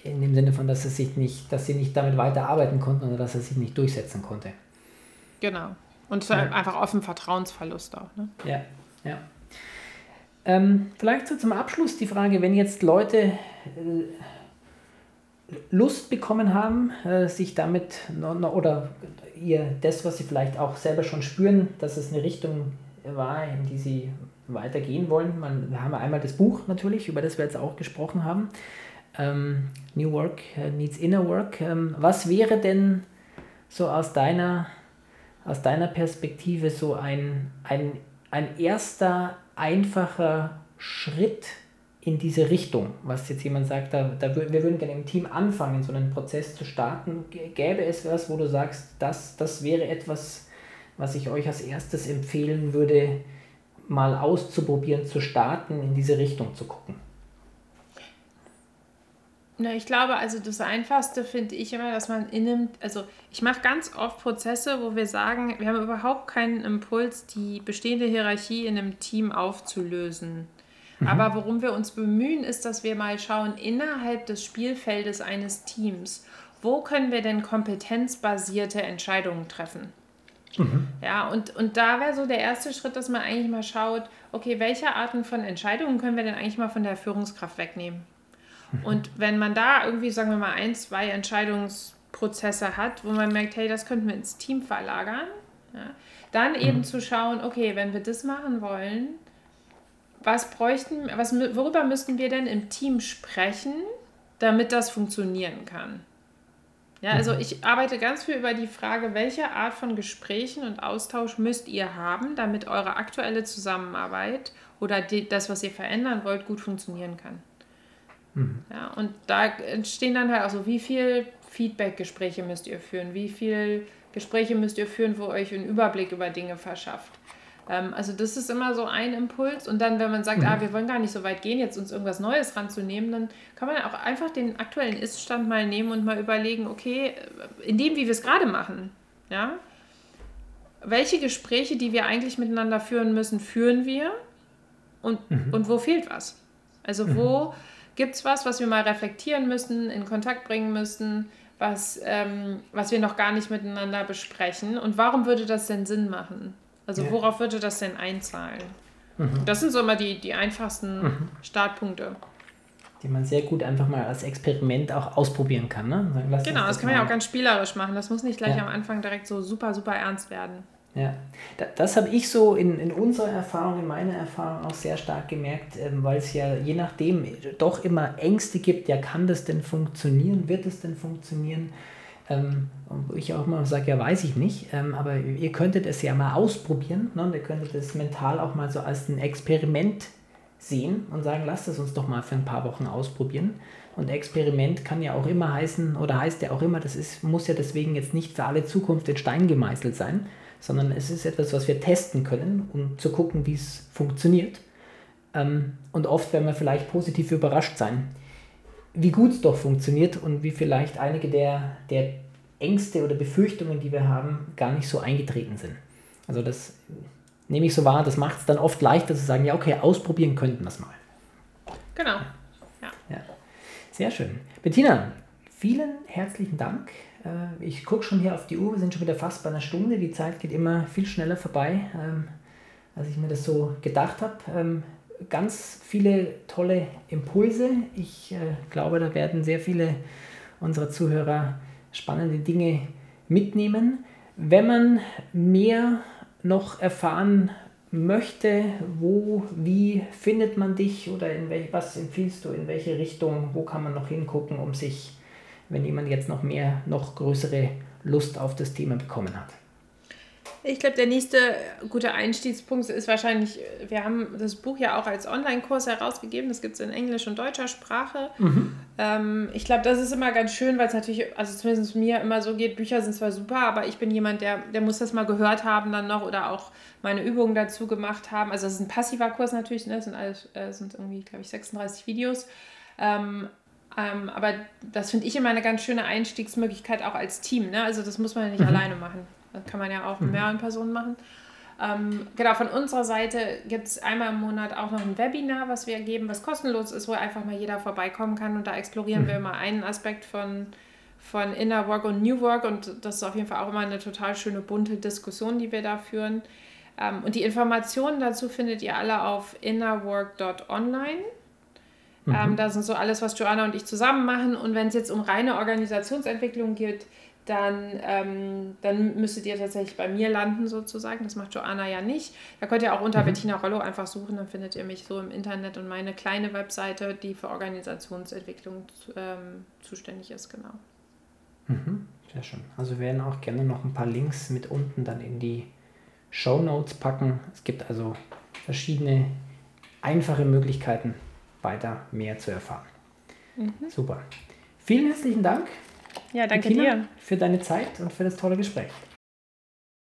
In dem Sinne von, dass, es sich nicht, dass sie nicht damit weiterarbeiten konnten oder dass er sich nicht durchsetzen konnte. Genau. Und ja. einfach offen Vertrauensverlust auch. Ne? Ja, ja. Ähm, vielleicht so zum Abschluss die Frage, wenn jetzt Leute äh, Lust bekommen haben, äh, sich damit oder ihr das, was sie vielleicht auch selber schon spüren, dass es eine Richtung war, in die sie weitergehen wollen. Man, wir haben einmal das Buch natürlich, über das wir jetzt auch gesprochen haben. Ähm, New Work äh, Needs Inner Work. Ähm, was wäre denn so aus deiner, aus deiner Perspektive so ein, ein, ein erster einfacher Schritt, in diese Richtung, was jetzt jemand sagt, da, da, wir würden gerne im Team anfangen, so einen Prozess zu starten. Gäbe es was, wo du sagst, das, das wäre etwas, was ich euch als erstes empfehlen würde, mal auszuprobieren, zu starten, in diese Richtung zu gucken? Na, ich glaube, also das Einfachste finde ich immer, dass man in einem, also ich mache ganz oft Prozesse, wo wir sagen, wir haben überhaupt keinen Impuls, die bestehende Hierarchie in einem Team aufzulösen. Mhm. Aber worum wir uns bemühen, ist, dass wir mal schauen, innerhalb des Spielfeldes eines Teams, wo können wir denn kompetenzbasierte Entscheidungen treffen? Mhm. Ja, und, und da wäre so der erste Schritt, dass man eigentlich mal schaut, okay, welche Arten von Entscheidungen können wir denn eigentlich mal von der Führungskraft wegnehmen? Mhm. Und wenn man da irgendwie, sagen wir mal, ein, zwei Entscheidungsprozesse hat, wo man merkt, hey, das könnten wir ins Team verlagern, ja, dann eben mhm. zu schauen, okay, wenn wir das machen wollen, was bräuchten, was, worüber müssten wir denn im Team sprechen, damit das funktionieren kann? Ja, also ich arbeite ganz viel über die Frage, welche Art von Gesprächen und Austausch müsst ihr haben, damit eure aktuelle Zusammenarbeit oder die, das, was ihr verändern wollt, gut funktionieren kann. Mhm. Ja, und da entstehen dann halt auch so, wie viel Feedback-Gespräche müsst ihr führen, wie viel Gespräche müsst ihr führen, wo euch einen Überblick über Dinge verschafft. Ähm, also das ist immer so ein Impuls. Und dann, wenn man sagt, mhm. ah, wir wollen gar nicht so weit gehen, jetzt uns irgendwas Neues ranzunehmen, dann kann man auch einfach den aktuellen Ist-Stand mal nehmen und mal überlegen, okay, in dem, wie wir es gerade machen, ja, welche Gespräche, die wir eigentlich miteinander führen müssen, führen wir und, mhm. und wo fehlt was? Also mhm. wo gibt es was, was wir mal reflektieren müssen, in Kontakt bringen müssen, was, ähm, was wir noch gar nicht miteinander besprechen und warum würde das denn Sinn machen? Also ja. worauf würde das denn einzahlen? Mhm. Das sind so immer die, die einfachsten mhm. Startpunkte. Die man sehr gut einfach mal als Experiment auch ausprobieren kann. Ne? Sagen, genau, das, das kann man ja auch ganz spielerisch machen. Das muss nicht gleich ja. am Anfang direkt so super, super ernst werden. Ja, das habe ich so in, in unserer Erfahrung, in meiner Erfahrung auch sehr stark gemerkt, ähm, weil es ja je nachdem doch immer Ängste gibt, ja, kann das denn funktionieren, wird es denn funktionieren? Ähm, wo ich auch mal sage, ja, weiß ich nicht, ähm, aber ihr könntet es ja mal ausprobieren. Ne? ihr könntet es mental auch mal so als ein Experiment sehen und sagen, lasst es uns doch mal für ein paar Wochen ausprobieren. Und Experiment kann ja auch immer heißen, oder heißt ja auch immer, das ist, muss ja deswegen jetzt nicht für alle Zukunft in Stein gemeißelt sein, sondern es ist etwas, was wir testen können, um zu gucken, wie es funktioniert. Ähm, und oft werden wir vielleicht positiv überrascht sein wie gut es doch funktioniert und wie vielleicht einige der, der Ängste oder Befürchtungen, die wir haben, gar nicht so eingetreten sind. Also das nehme ich so wahr, das macht es dann oft leichter zu sagen, ja okay, ausprobieren könnten wir es mal. Genau. Ja. ja. Sehr schön. Bettina, vielen herzlichen Dank. Äh, ich gucke schon hier auf die Uhr, wir sind schon wieder fast bei einer Stunde. Die Zeit geht immer viel schneller vorbei, ähm, als ich mir das so gedacht habe. Ganz viele tolle Impulse. Ich äh, glaube, da werden sehr viele unserer Zuhörer spannende Dinge mitnehmen. Wenn man mehr noch erfahren möchte, wo, wie findet man dich oder in welch, was empfiehlst du, in welche Richtung, wo kann man noch hingucken, um sich, wenn jemand jetzt noch mehr, noch größere Lust auf das Thema bekommen hat? Ich glaube, der nächste gute Einstiegspunkt ist wahrscheinlich, wir haben das Buch ja auch als Online-Kurs herausgegeben, das gibt es in Englisch und deutscher Sprache. Mhm. Ähm, ich glaube, das ist immer ganz schön, weil es natürlich, also zumindest mir immer so geht, Bücher sind zwar super, aber ich bin jemand, der, der muss das mal gehört haben dann noch oder auch meine Übungen dazu gemacht haben. Also es ist ein passiver Kurs natürlich, ne? das sind, alles, äh, sind irgendwie, glaube ich, 36 Videos. Ähm, ähm, aber das finde ich immer eine ganz schöne Einstiegsmöglichkeit auch als Team. Ne? Also das muss man ja nicht mhm. alleine machen. Das kann man ja auch mit mhm. mehreren Personen machen. Ähm, genau, von unserer Seite gibt es einmal im Monat auch noch ein Webinar, was wir geben, was kostenlos ist, wo einfach mal jeder vorbeikommen kann. Und da explorieren mhm. wir immer einen Aspekt von, von Inner Work und New Work. Und das ist auf jeden Fall auch immer eine total schöne, bunte Diskussion, die wir da führen. Ähm, und die Informationen dazu findet ihr alle auf innerwork.online. Mhm. Ähm, da sind so alles, was Joanna und ich zusammen machen. Und wenn es jetzt um reine Organisationsentwicklung geht, dann, ähm, dann müsstet ihr tatsächlich bei mir landen sozusagen. Das macht Joanna ja nicht. Da könnt ihr auch unter mhm. Bettina Rollo einfach suchen, dann findet ihr mich so im Internet und meine kleine Webseite, die für Organisationsentwicklung ähm, zuständig ist, genau. Mhm. Sehr schön. Also wir werden auch gerne noch ein paar Links mit unten dann in die Show Notes packen. Es gibt also verschiedene einfache Möglichkeiten, weiter mehr zu erfahren. Mhm. Super. Vielen herzlichen Dank ja, danke Bettina, dir. Für deine Zeit und für das tolle Gespräch.